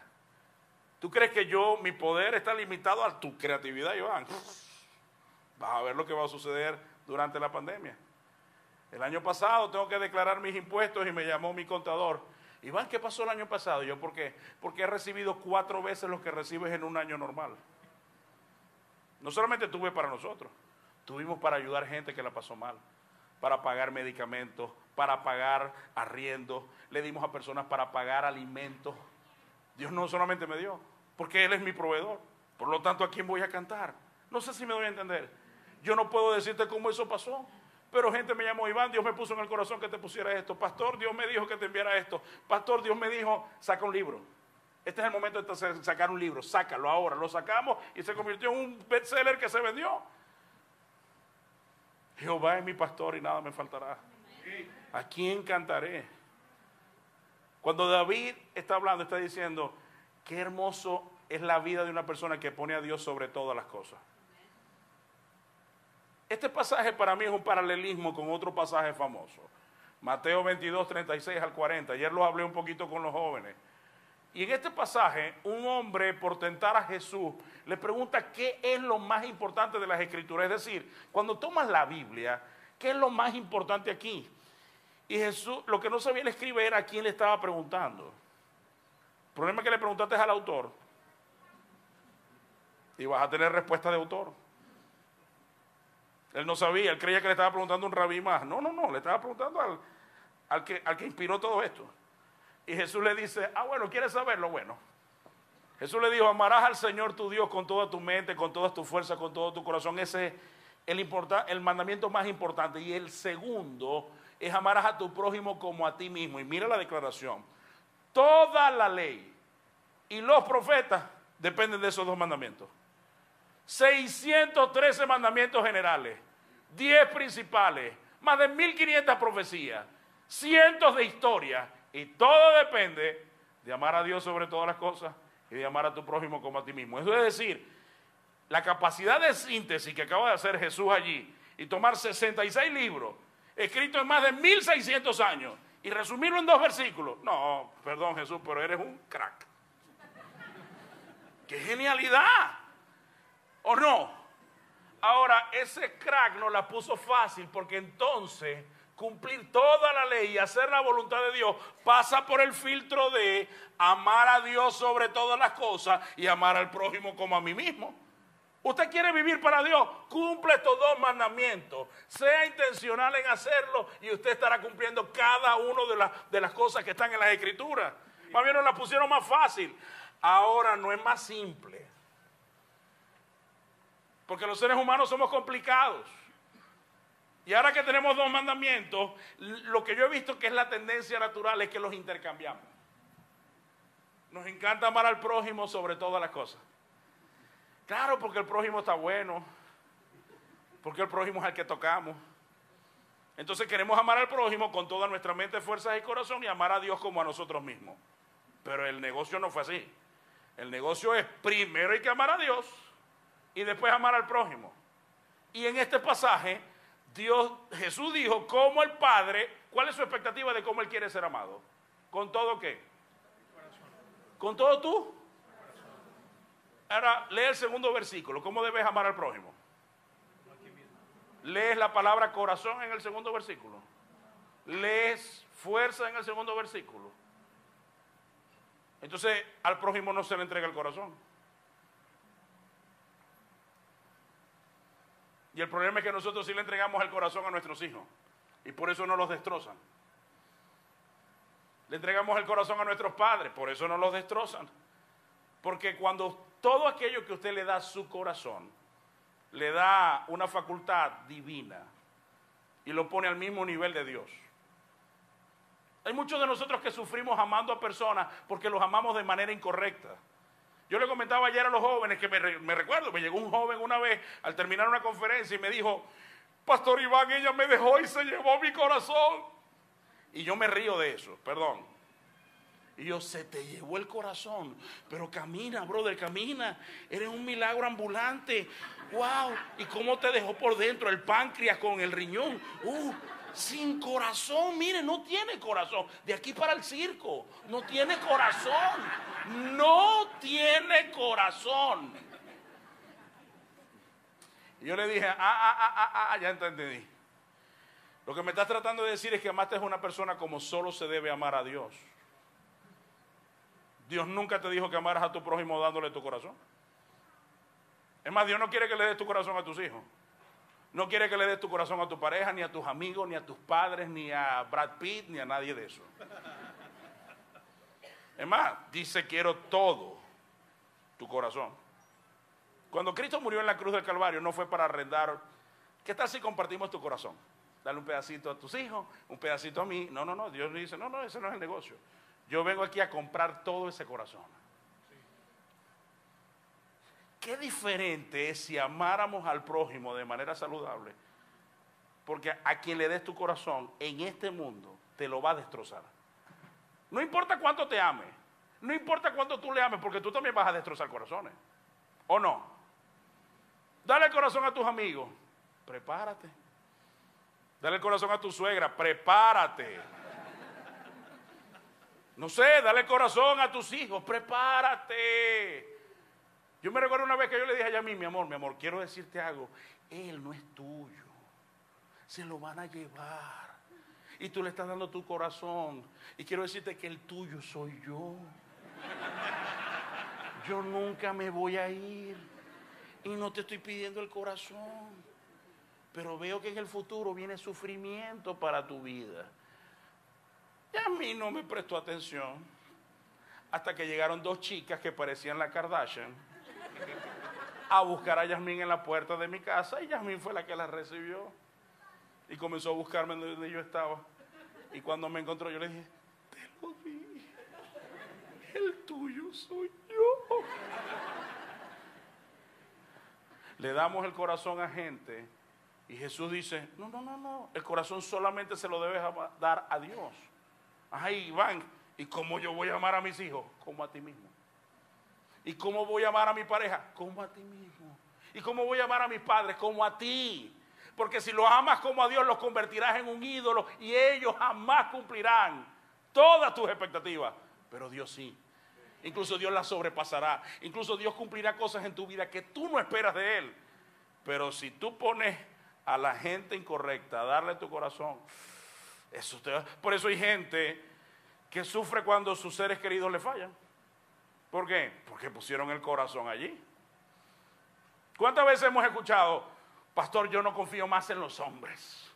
¿Tú crees que yo, mi poder está limitado a tu creatividad, Iván? Vas a ver lo que va a suceder durante la pandemia. El año pasado tengo que declarar mis impuestos y me llamó mi contador. Iván, ¿qué pasó el año pasado? Yo, ¿por qué? Porque he recibido cuatro veces lo que recibes en un año normal. No solamente tuve para nosotros, tuvimos para ayudar gente que la pasó mal, para pagar medicamentos, para pagar arriendo, le dimos a personas para pagar alimentos. Dios no solamente me dio, porque Él es mi proveedor. Por lo tanto, ¿a quién voy a cantar? No sé si me doy a entender. Yo no puedo decirte cómo eso pasó, Pero gente me llamó, Iván, Dios me puso en el corazón que te pusiera esto. Pastor, Dios me dijo que te enviara esto. Pastor, Dios me dijo, saca un libro. Este es el momento de sacar un libro. Sácalo ahora. Lo sacamos y se convirtió en un bestseller que se vendió. Jehová es mi pastor y nada me faltará. ¿A quién cantaré? Cuando David está hablando, está diciendo, qué hermoso es la vida de una persona que pone a Dios sobre todas las cosas. Este pasaje para mí es un paralelismo con otro pasaje famoso. Mateo 22, 36 al 40. Ayer lo hablé un poquito con los jóvenes. Y en este pasaje, un hombre por tentar a Jesús le pregunta qué es lo más importante de las escrituras. Es decir, cuando tomas la Biblia, ¿qué es lo más importante aquí? Y Jesús, lo que no sabía el escribe era a quién le estaba preguntando. El problema es que le preguntaste al autor. Y vas a tener respuesta de autor. Él no sabía, él creía que le estaba preguntando a un rabí más. No, no, no, le estaba preguntando al, que, al que inspiró todo esto. Y Jesús le dice, ah, bueno, ¿quieres saberlo? Bueno. Jesús le dijo, amarás al Señor tu Dios con toda tu mente, con toda tu fuerza, con todo tu corazón. Ese es el, el mandamiento más importante. Y el segundo es amarás a tu prójimo como a ti mismo. Y mira la declaración. Toda la ley y los profetas dependen de esos dos mandamientos. 613 mandamientos generales, 10 principales, más de 1500 profecías, cientos de historias, y todo depende de amar a Dios sobre todas las cosas y de amar a tu prójimo como a ti mismo. Eso es decir, la capacidad de síntesis que acaba de hacer Jesús allí y tomar 66 libros escritos en más de 1600 años y resumirlo en dos versículos. No, perdón Jesús, pero eres un crack. ¡Qué genialidad! ¿O no? Ahora, ese crack nos la puso fácil porque entonces cumplir toda la ley y hacer la voluntad de Dios pasa por el filtro de amar a Dios sobre todas las cosas y amar al prójimo como a mí mismo. Usted quiere vivir para Dios, cumple estos dos mandamientos. Sea intencional en hacerlo y usted estará cumpliendo cada una de, de las cosas que están en las escrituras. Más bien nos la pusieron más fácil. Ahora no es más simple. Porque los seres humanos somos complicados. Y ahora que tenemos dos mandamientos, lo que yo he visto que es la tendencia natural es que los intercambiamos. Nos encanta amar al prójimo sobre todas las cosas. Claro, porque el prójimo está bueno. Porque el prójimo es el que tocamos. Entonces queremos amar al prójimo con toda nuestra mente, fuerzas y corazón y amar a Dios como a nosotros mismos. Pero el negocio no fue así. El negocio es primero hay que amar a Dios y después amar al prójimo. Y en este pasaje, Dios, Jesús dijo, como el Padre, ¿cuál es su expectativa de cómo Él quiere ser amado? ¿Con todo qué? ¿Con todo tú? Ahora, lee el segundo versículo. ¿Cómo debes amar al prójimo? Lees la palabra corazón en el segundo versículo. Lees fuerza en el segundo versículo. Entonces, al prójimo no se le entrega el corazón. Y el problema es que nosotros sí le entregamos el corazón a nuestros hijos. Y por eso no los destrozan. Le entregamos el corazón a nuestros padres, por eso no los destrozan. Porque cuando todo aquello que usted le da a su corazón, le da una facultad divina y lo pone al mismo nivel de Dios. Hay muchos de nosotros que sufrimos amando a personas porque los amamos de manera incorrecta. Yo le comentaba ayer a los jóvenes que me, recuerdo, me llegó un joven una vez al terminar una conferencia y me dijo, Pastor Iván, ella me dejó y se llevó mi corazón. Y yo me río de eso, perdón. Y yo, se te llevó el corazón, pero camina, brother, camina. Eres un milagro ambulante. Wow. ¿Y cómo te dejó por dentro el páncreas con el riñón? Uh, sin corazón, mire, no tiene corazón. De aquí para el circo, no tiene corazón. No tiene corazón. Y yo le dije, ah, ah, ah, ah, ah, ya entendí. Lo que me estás tratando de decir es que amaste a una persona como solo se debe amar a Dios. Dios nunca te dijo que amaras a tu prójimo dándole tu corazón. Es más, Dios no quiere que le des tu corazón a tus hijos. No quiere que le des tu corazón a tu pareja, ni a tus amigos, ni a tus padres, ni a Brad Pitt, ni a nadie de eso. Es más, dice quiero todo tu corazón. Cuando Cristo murió en la cruz del Calvario no fue para arrendar. ¿Qué tal si compartimos tu corazón? dale un pedacito a tus hijos, un pedacito a mí. No, no, no, Dios dice, no, no, ese no es el negocio. Yo vengo aquí a comprar todo ese corazón. Qué diferente es si amáramos al prójimo de manera saludable, porque a quien le des tu corazón en este mundo te lo va a destrozar. No importa cuánto te ame, no importa cuánto tú le ames, porque tú también vas a destrozar corazones. ¿O no? Dale el corazón a tus amigos, prepárate. Dale el corazón a tu suegra, prepárate. No sé, dale el corazón a tus hijos, prepárate. Yo me recuerdo una vez que yo le dije a mí, mi amor, mi amor, quiero decirte algo. Él no es tuyo. Se lo van a llevar. Y tú le estás dando tu corazón. Y quiero decirte que el tuyo soy yo. Yo nunca me voy a ir. Y no te estoy pidiendo el corazón. Pero veo que en el futuro viene sufrimiento para tu vida. Y a mí no me prestó atención. Hasta que llegaron dos chicas que parecían la Kardashian a buscar a Yasmín en la puerta de mi casa y Yasmín fue la que la recibió y comenzó a buscarme donde yo estaba. Y cuando me encontró yo le dije, te lo di, el tuyo soy yo. Le damos el corazón a gente y Jesús dice, no, no, no, no, el corazón solamente se lo debes dar a Dios. Ay, Iván, ¿y cómo yo voy a amar a mis hijos? Como a ti mismo. ¿Y cómo voy a amar a mi pareja? Como a ti mismo. ¿Y cómo voy a amar a mis padres? Como a ti. Porque si los amas como a Dios, los convertirás en un ídolo y ellos jamás cumplirán todas tus expectativas. Pero Dios sí. Incluso Dios las sobrepasará. Incluso Dios cumplirá cosas en tu vida que tú no esperas de Él. Pero si tú pones a la gente incorrecta a darle tu corazón, eso te Por eso hay gente que sufre cuando sus seres queridos le fallan. ¿Por qué? Porque pusieron el corazón allí. ¿Cuántas veces hemos escuchado, pastor, yo no confío más en los hombres?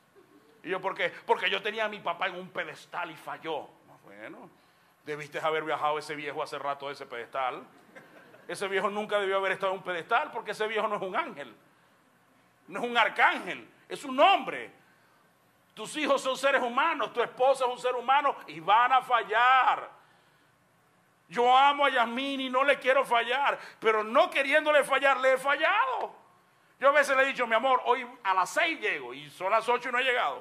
¿Y yo por qué? Porque yo tenía a mi papá en un pedestal y falló. Bueno, debiste haber viajado ese viejo hace rato de ese pedestal. Ese viejo nunca debió haber estado en un pedestal porque ese viejo no es un ángel. No es un arcángel, es un hombre. Tus hijos son seres humanos, tu esposa es un ser humano y van a fallar. Yo amo a Yasmín y no le quiero fallar, pero no queriéndole fallar, le he fallado. Yo a veces le he dicho, mi amor, hoy a las seis llego y son las ocho y no he llegado.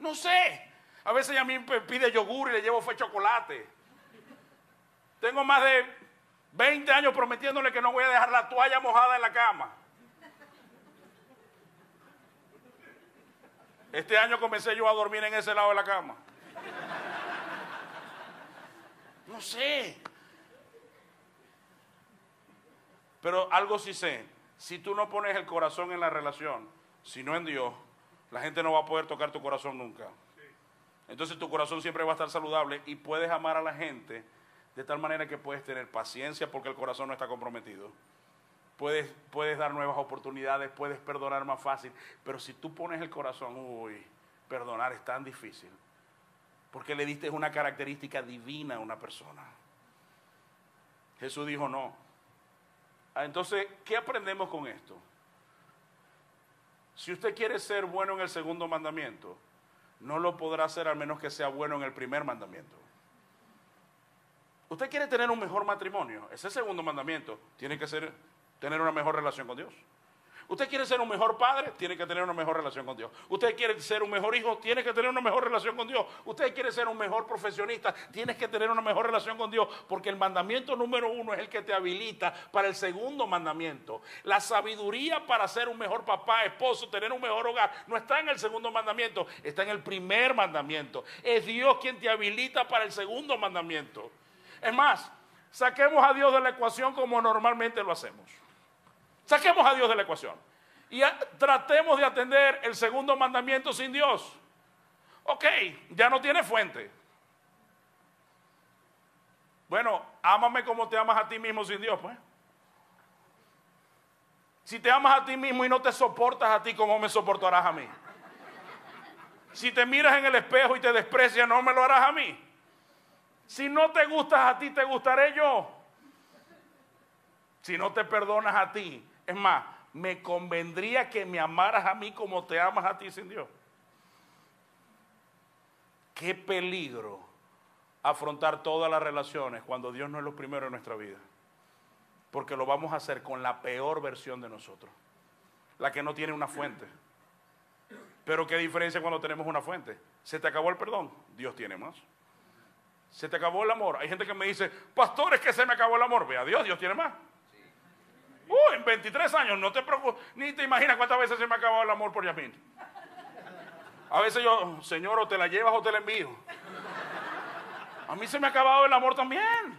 No sé. A veces Yasmín pide yogur y le llevo fue chocolate. Tengo más de 20 años prometiéndole que no voy a dejar la toalla mojada en la cama. Este año comencé yo a dormir en ese lado de la cama. No sé. Pero algo sí sé. Si tú no pones el corazón en la relación, sino en Dios, la gente no va a poder tocar tu corazón nunca. Entonces tu corazón siempre va a estar saludable y puedes amar a la gente de tal manera que puedes tener paciencia porque el corazón no está comprometido. Puedes, puedes dar nuevas oportunidades, puedes perdonar más fácil, pero si tú pones el corazón, uy, perdonar es tan difícil. Porque le diste una característica divina a una persona. Jesús dijo no. Ah, entonces, ¿qué aprendemos con esto? Si usted quiere ser bueno en el segundo mandamiento, no lo podrá hacer al menos que sea bueno en el primer mandamiento. Usted quiere tener un mejor matrimonio, ese segundo mandamiento tiene que ser tener una mejor relación con Dios. Usted quiere ser un mejor padre, tiene que tener una mejor relación con Dios. Usted quiere ser un mejor hijo, tiene que tener una mejor relación con Dios. Usted quiere ser un mejor profesionista, tienes que tener una mejor relación con Dios, porque el mandamiento número uno es el que te habilita para el segundo mandamiento. La sabiduría para ser un mejor papá, esposo, tener un mejor hogar, no está en el segundo mandamiento, está en el primer mandamiento. Es Dios quien te habilita para el segundo mandamiento. Es más, saquemos a Dios de la ecuación como normalmente lo hacemos. Saquemos a Dios de la ecuación. Y tratemos de atender el segundo mandamiento sin Dios. Ok, ya no tiene fuente. Bueno, ámame como te amas a ti mismo sin Dios, pues. Si te amas a ti mismo y no te soportas a ti, ¿cómo me soportarás a mí? Si te miras en el espejo y te desprecias, no me lo harás a mí. Si no te gustas a ti, te gustaré yo. Si no te perdonas a ti, es más, me convendría que me amaras a mí como te amas a ti sin Dios. Qué peligro afrontar todas las relaciones cuando Dios no es lo primero en nuestra vida. Porque lo vamos a hacer con la peor versión de nosotros, la que no tiene una fuente. Pero qué diferencia cuando tenemos una fuente. Se te acabó el perdón, Dios tiene más. Se te acabó el amor. Hay gente que me dice, pastores, que se me acabó el amor. Ve a Dios, Dios tiene más. Uh, en 23 años, no te preocupes, ni te imaginas cuántas veces se me ha acabado el amor por Yasmín. A veces yo, Señor, o te la llevas o te la envío. A mí se me ha acabado el amor también.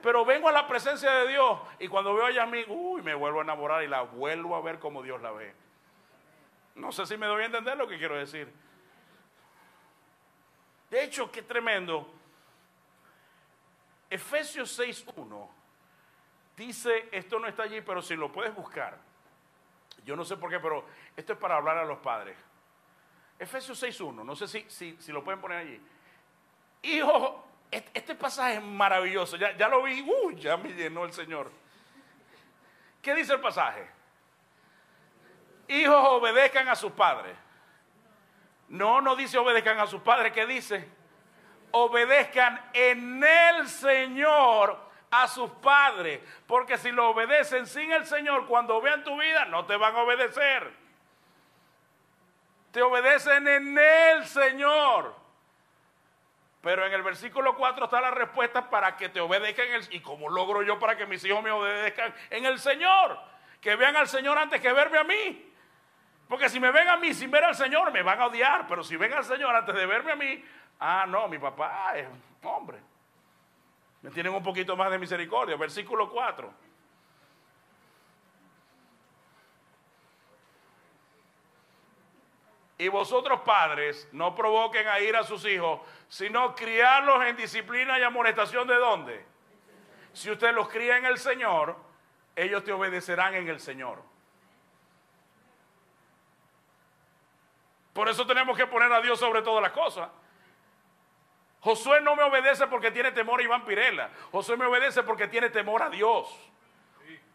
Pero vengo a la presencia de Dios y cuando veo a Yasmín, uy, me vuelvo a enamorar y la vuelvo a ver como Dios la ve. No sé si me doy a entender lo que quiero decir. De hecho, qué tremendo. Efesios 6.1 dice, esto no está allí, pero si lo puedes buscar. Yo no sé por qué, pero esto es para hablar a los padres. Efesios 6.1, no sé si, si, si, lo pueden poner allí. Hijo, este pasaje es maravilloso, ya, ya lo vi, uh, ya me llenó el Señor. ¿Qué dice el pasaje? Hijos obedezcan a sus padres. No, no dice obedezcan a sus padres, ¿qué dice? Obedezcan en el Señor a sus padres, porque si lo obedecen sin el Señor, cuando vean tu vida, no te van a obedecer. Te obedecen en el Señor. Pero en el versículo 4 está la respuesta para que te obedezcan. El, ¿Y cómo logro yo para que mis hijos me obedezcan en el Señor? Que vean al Señor antes que verme a mí. Porque si me ven a mí sin ver al Señor, me van a odiar. Pero si ven al Señor antes de verme a mí, ah, no, mi papá es hombre. Me tienen un poquito más de misericordia. Versículo 4. Y vosotros padres no provoquen a ir a sus hijos, sino criarlos en disciplina y amonestación de dónde. Si usted los cría en el Señor, ellos te obedecerán en el Señor. Por eso tenemos que poner a Dios sobre todas las cosas. Josué no me obedece porque tiene temor a Iván Pirela. Josué me obedece porque tiene temor a Dios.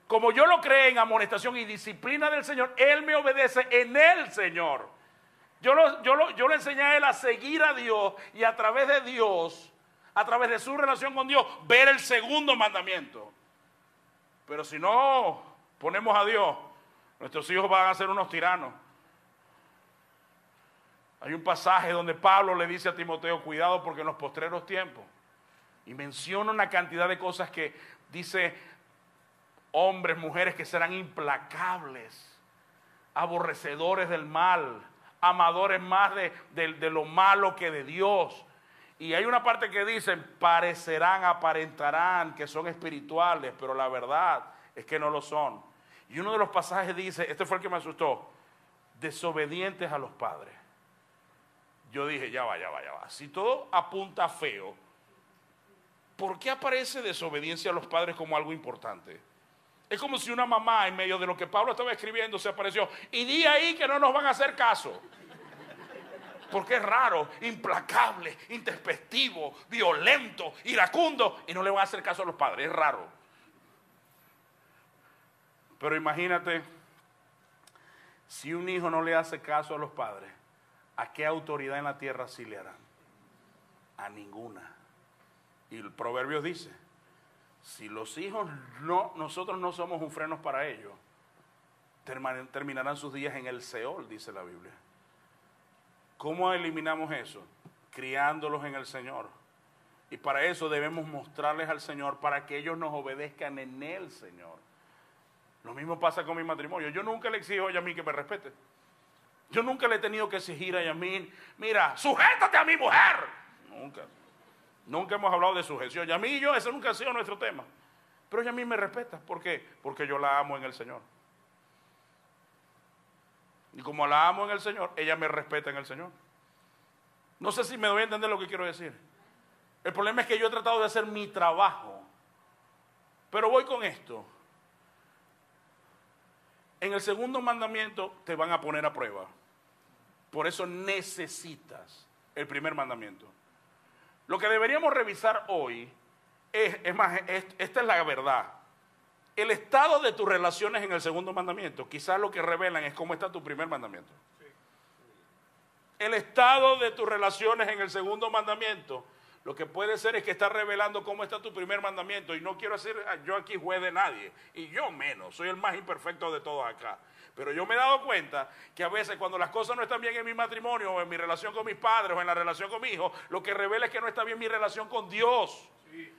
Como yo lo creé en amonestación y disciplina del Señor, Él me obedece en el Señor. Yo, lo, yo, yo le enseñé a Él a seguir a Dios y a través de Dios, a través de su relación con Dios, ver el segundo mandamiento. Pero si no ponemos a Dios, nuestros hijos van a ser unos tiranos. Hay un pasaje donde Pablo le dice a Timoteo, cuidado porque en los postreros tiempos, y menciona una cantidad de cosas que dice hombres, mujeres que serán implacables, aborrecedores del mal, amadores más de, de lo malo que de Dios. Y hay una parte que dicen, parecerán, aparentarán que son espirituales, pero la verdad es que no lo son. Y uno de los pasajes dice, este fue el que me asustó, desobedientes a los padres yo dije, ya va, ya va, ya va. Si todo apunta feo, ¿por qué aparece desobediencia a los padres como algo importante? Es como si una mamá en medio de lo que Pablo estaba escribiendo se apareció y di ahí que no nos van a hacer caso. Porque es raro, implacable, introspectivo, violento, iracundo y no le van a hacer caso a los padres. Es raro. Pero imagínate si un hijo no le hace caso a los padres ¿a qué autoridad en la tierra sí le harán? A ninguna. Y el proverbio dice, si los hijos no, nosotros no somos un freno para ellos, terminarán sus días en el Seol, dice la Biblia. ¿Cómo eliminamos eso? Criándolos en el Señor. Y para eso debemos mostrarles al Señor, para que ellos nos obedezcan en el Señor. Lo mismo pasa con mi matrimonio. Yo nunca le exijo a mí que me respete. Yo nunca le he tenido que exigir a Yamín, mira, sujétate a mi mujer. Nunca. Nunca hemos hablado de sujeción. Yamín y yo, ese nunca ha sido nuestro tema. Pero Yamín me respeta. ¿Por qué? Porque yo la amo en el Señor. Y como la amo en el Señor, ella me respeta en el Señor. No sé si me doy a entender lo que quiero decir. El problema es que yo he tratado de hacer mi trabajo. Pero voy con esto. En el segundo mandamiento te van a poner a prueba. Por eso necesitas el primer mandamiento. Lo que deberíamos revisar hoy es, es más, esta es la verdad. el estado de tus relaciones en el segundo mandamiento, quizás lo que revelan es cómo está tu primer mandamiento. El estado de tus relaciones en el segundo mandamiento, lo que puede ser es que está revelando cómo está tu primer mandamiento. Y no quiero hacer yo aquí juez de nadie, y yo menos, soy el más imperfecto de todos acá. Pero yo me he dado cuenta que a veces cuando las cosas no están bien en mi matrimonio, o en mi relación con mis padres, o en la relación con mi hijo, lo que revela es que no está bien mi relación con Dios.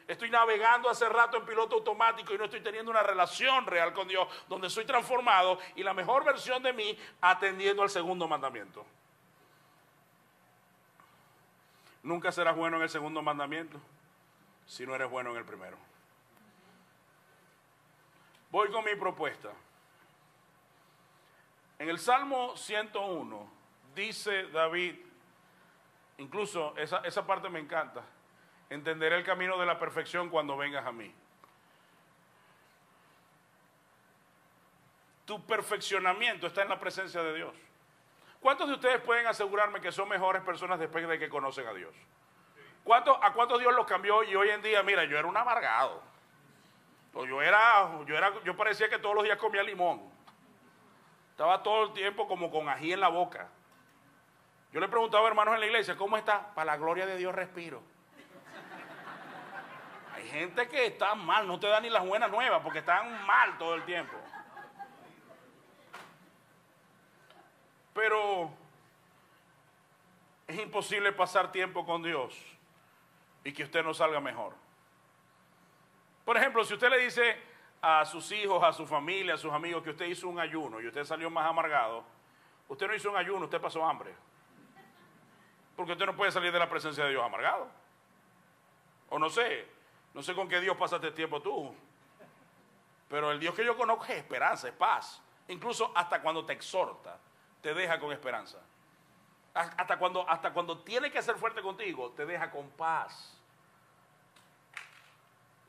Estoy navegando hace rato en piloto automático y no estoy teniendo una relación real con Dios, donde soy transformado y la mejor versión de mí atendiendo al segundo mandamiento. Nunca serás bueno en el segundo mandamiento si no eres bueno en el primero. Voy con mi propuesta. En el Salmo 101 dice David, incluso esa, esa parte me encanta, entenderé el camino de la perfección cuando vengas a mí. Tu perfeccionamiento está en la presencia de Dios. ¿Cuántos de ustedes pueden asegurarme que son mejores personas después de que conocen a Dios? ¿A cuántos Dios los cambió y hoy en día, mira, yo era un amargado? Yo era, yo era, yo parecía que todos los días comía limón. Estaba todo el tiempo como con ají en la boca. Yo le preguntaba a hermanos en la iglesia, ¿cómo está? Para la gloria de Dios respiro. Hay gente que está mal, no te da ni las buenas nuevas porque están mal todo el tiempo. Pero es imposible pasar tiempo con Dios y que usted no salga mejor. Por ejemplo, si usted le dice a sus hijos, a su familia, a sus amigos que usted hizo un ayuno y usted salió más amargado, usted no hizo un ayuno, usted pasó hambre. Porque usted no puede salir de la presencia de Dios amargado. O no sé, no sé con qué Dios pasaste tiempo tú. Pero el Dios que yo conozco es esperanza, es paz. Incluso hasta cuando te exhorta, te deja con esperanza. Hasta cuando, hasta cuando tiene que ser fuerte contigo, te deja con paz.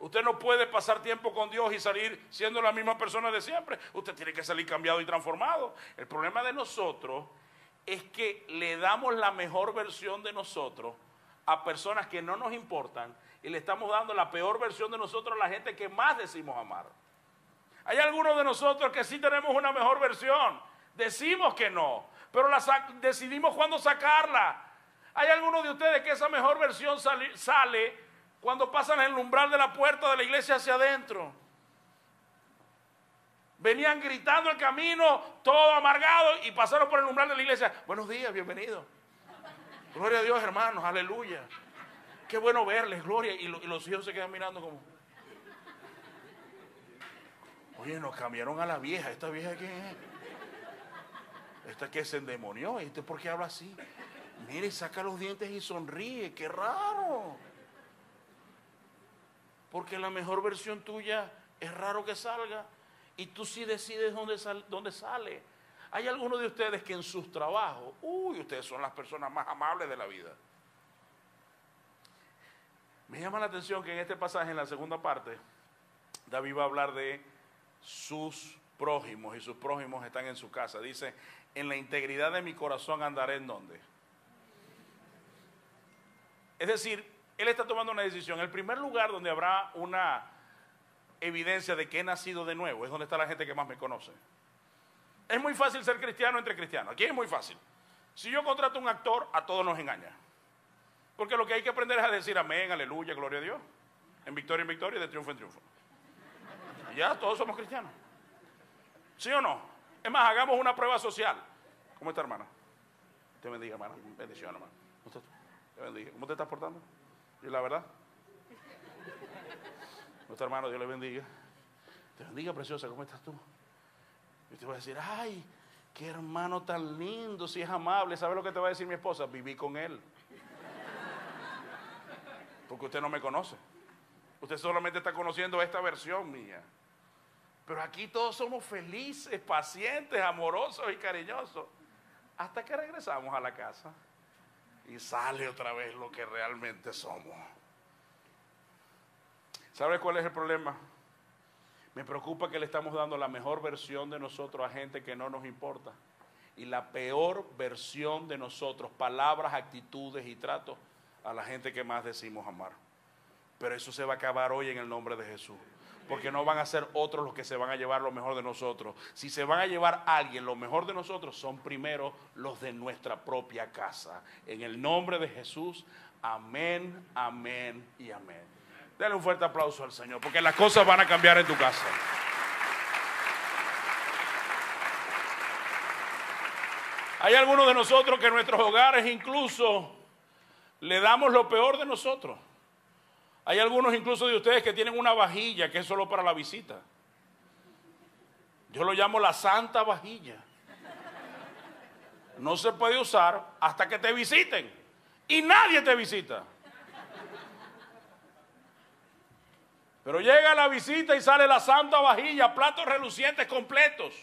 Usted no puede pasar tiempo con Dios y salir siendo la misma persona de siempre. Usted tiene que salir cambiado y transformado. El problema de nosotros es que le damos la mejor versión de nosotros a personas que no nos importan y le estamos dando la peor versión de nosotros a la gente que más decimos amar. Hay algunos de nosotros que sí tenemos una mejor versión. Decimos que no, pero decidimos cuándo sacarla. Hay algunos de ustedes que esa mejor versión sale cuando pasan el umbral de la puerta de la iglesia hacia adentro. Venían gritando el camino, todo amargado, y pasaron por el umbral de la iglesia. Buenos días, bienvenidos. Gloria a Dios, hermanos, aleluya. Qué bueno verles, gloria. Y, los hijos se quedan mirando como. Oye, nos cambiaron a la vieja. ¿Esta vieja quién es? Esta que se endemonió. ¿Este por qué habla así? Mire, saca los dientes y sonríe. ¡Qué raro! Porque la mejor versión tuya es raro que salga. Y tú sí decides dónde, dónde sale. Hay algunos de ustedes que en sus trabajos, uy, ustedes son las personas más amables de la vida. Me llama la atención que en este pasaje, en la segunda parte, David va a hablar de sus prójimos y sus prójimos están en su casa. Dice, en la integridad de mi corazón andaré en donde. Es decir, él está tomando una decisión. El primer lugar donde habrá una evidencia de que he nacido de nuevo es donde está la gente que más me conoce. Es muy fácil ser cristiano entre cristianos. Aquí es muy fácil. Si yo contrato un actor, a todos nos engaña. Porque lo que hay que aprender es a decir amén, aleluya, gloria a Dios. En victoria en victoria, de triunfo en triunfo. Ya todos somos cristianos. ¿Sí o no? Es más, hagamos una prueba social. ¿Cómo está, hermana? Te bendiga, hermana. Bendición, hermana. Te bendiga. ¿Cómo te estás portando? ¿Y la verdad? Nuestro hermano, Dios le bendiga. Te bendiga, preciosa. ¿Cómo estás tú? Y te voy a decir, ay, qué hermano tan lindo, si es amable. ¿Sabe lo que te va a decir mi esposa? Viví con él. Porque usted no me conoce. Usted solamente está conociendo esta versión mía. Pero aquí todos somos felices, pacientes, amorosos y cariñosos. Hasta que regresamos a la casa y sale otra vez lo que realmente somos. ¿Sabe cuál es el problema? Me preocupa que le estamos dando la mejor versión de nosotros a gente que no nos importa. Y la peor versión de nosotros, palabras, actitudes y tratos a la gente que más decimos amar. Pero eso se va a acabar hoy en el nombre de Jesús porque no van a ser otros los que se van a llevar lo mejor de nosotros. Si se van a llevar a alguien lo mejor de nosotros, son primero los de nuestra propia casa. En el nombre de Jesús, amén, amén y amén. Dale un fuerte aplauso al Señor, porque las cosas van a cambiar en tu casa. Hay algunos de nosotros que en nuestros hogares incluso le damos lo peor de nosotros. Hay algunos incluso de ustedes que tienen una vajilla que es solo para la visita. Yo lo llamo la santa vajilla. No se puede usar hasta que te visiten. Y nadie te visita. Pero llega la visita y sale la santa vajilla, platos relucientes completos.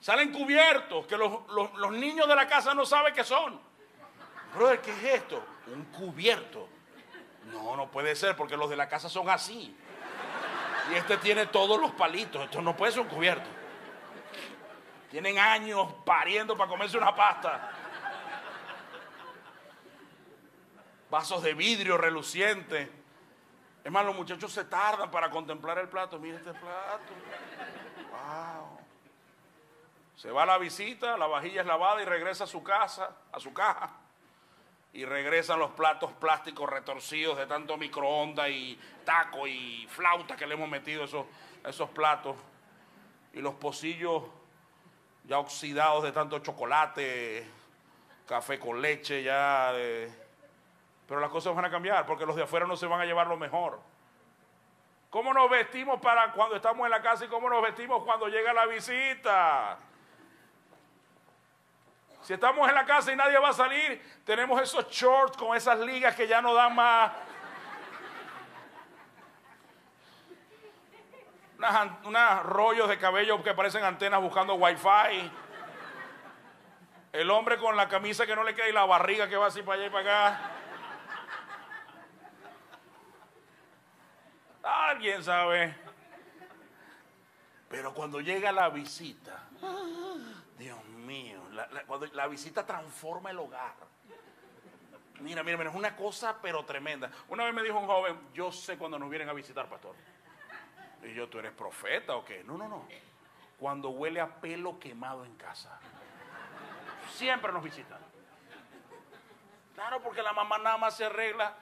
Salen cubiertos que los, los niños de la casa no saben qué son. Brother, ¿qué es esto? Un cubierto. No, no puede ser porque los de la casa son así. Y este tiene todos los palitos. Esto no puede ser un cubierto. Tienen años pariendo para comerse una pasta. Vasos de vidrio reluciente. Es más, los muchachos se tardan para contemplar el plato. Mira este plato. Wow. Se va a la visita, la vajilla es lavada y regresa a su casa, a su caja y regresan los platos plásticos retorcidos de tanto microondas y taco y flauta que le hemos metido esos, esos platos y los pocillos ya oxidados de tanto chocolate, café con leche ya. Pero las cosas van a cambiar porque los de afuera no se van a llevar lo mejor. ¿Cómo nos vestimos para cuando estamos en la casa y cómo nos vestimos cuando llega la visita? Si estamos en la casa y nadie va a salir, tenemos esos shorts con esas ligas que ya no dan más. Unas, rollos de cabello que parecen antenas buscando wifi. El hombre con la camisa que no le queda y la barriga que va así para allá y para acá. Alguien sabe. Pero cuando llega la visita, Dios mío, la, cuando la visita transforma el hogar. Mira, mira, mira, es una cosa pero tremenda. Una vez me dijo un joven, yo sé cuando nos vienen a visitar, pastor. Y yo, ¿tú eres profeta o qué? No, no, no. Cuando huele a pelo quemado en casa. Siempre nos visitan. Claro, porque la mamá nada más se arregla.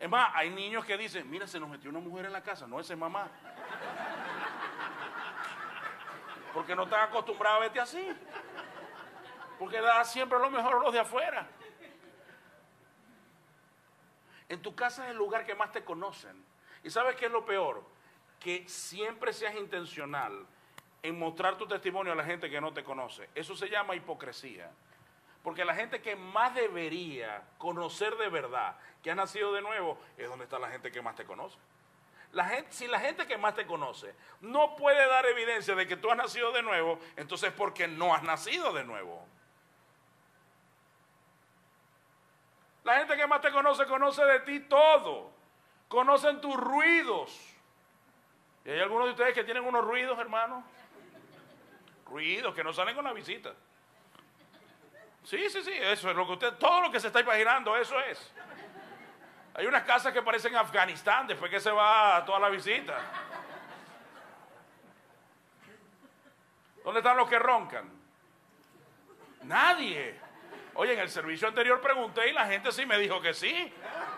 Es más, hay niños que dicen, mira, se nos metió una mujer en la casa. No, esa es mamá. Porque no están acostumbrados a verte así. Porque da siempre lo mejor a los de afuera. En tu casa es el lugar que más te conocen. ¿Y sabes qué es lo peor? Que siempre seas intencional en mostrar tu testimonio a la gente que no te conoce. Eso se llama hipocresía. Porque la gente que más debería conocer de verdad, que ha nacido de nuevo, es donde está la gente que más te conoce. La gente, si la gente que más te conoce no puede dar evidencia de que tú has nacido de nuevo, entonces porque no has nacido de nuevo. La gente que más te conoce conoce de ti todo. Conocen tus ruidos. Y hay algunos de ustedes que tienen unos ruidos, hermano. Ruidos que no salen con la visita. Sí, sí, sí, eso es lo que usted, todo lo que se está imaginando, eso es. Hay unas casas que parecen Afganistán después que se va toda la visita. ¿Dónde están los que roncan? Nadie. Oye, en el servicio anterior pregunté y la gente sí me dijo que sí.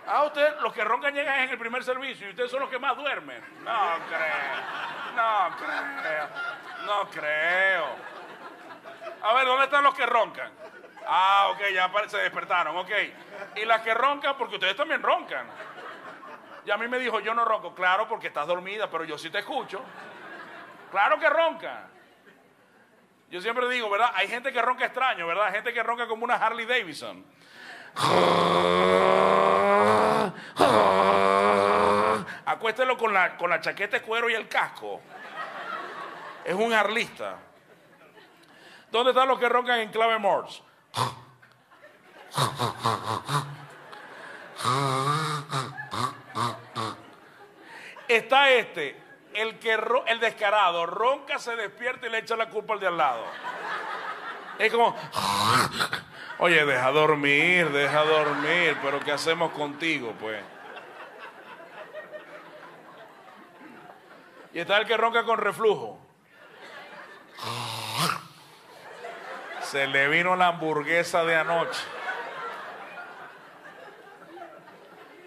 Ah, usted, los que roncan llegan en el primer servicio y ustedes son los que más duermen. No creo. No creo. No creo. A ver, ¿dónde están los que roncan? Ah, ok, ya se despertaron, ok. Y las que roncan, porque ustedes también roncan. Y a mí me dijo, yo no ronco. Claro, porque estás dormida, pero yo sí te escucho. Claro que ronca. Yo siempre digo, ¿verdad? Hay gente que ronca extraño, ¿verdad? Hay gente que ronca como una Harley Davidson. Acuéstelo con la, con la chaqueta de cuero y el casco. Es un arlista. ¿Dónde están los que roncan en clave Morse? Está este el que el descarado ronca, se despierta y le echa la culpa al de al lado. Es como, [laughs] oye, deja dormir, deja dormir, pero ¿qué hacemos contigo, pues? Y está el que ronca con reflujo. [laughs] Se le vino la hamburguesa de anoche.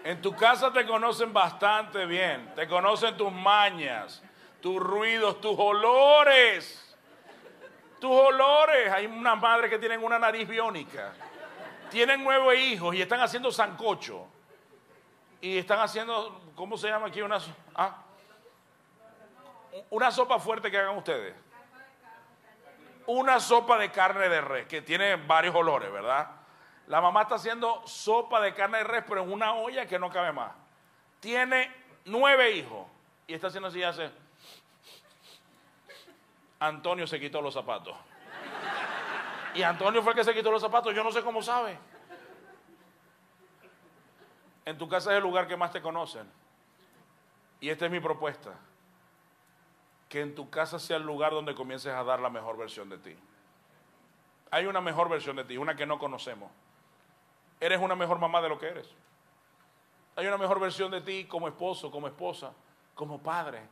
En tu casa te conocen bastante bien, te conocen tus mañas, tus ruidos, tus olores. Tus olores. Hay unas madres que tienen una nariz biónica. Tienen nueve hijos y están haciendo sancocho. Y están haciendo, ¿cómo se llama aquí? Una, ah, una sopa fuerte que hagan ustedes. Una sopa de carne de res, que tiene varios olores, ¿verdad? La mamá está haciendo sopa de carne de res, pero en una olla que no cabe más. Tiene nueve hijos y está haciendo así, hace. Antonio se quitó los zapatos. Y Antonio fue el que se quitó los zapatos, yo no sé cómo sabe. En tu casa es el lugar que más te conocen. Y esta es mi propuesta. Que en tu casa sea el lugar donde comiences a dar la mejor versión de ti. Hay una mejor versión de ti, una que no conocemos. Eres una mejor mamá de lo que eres. Hay una mejor versión de ti como esposo, como esposa, como padre,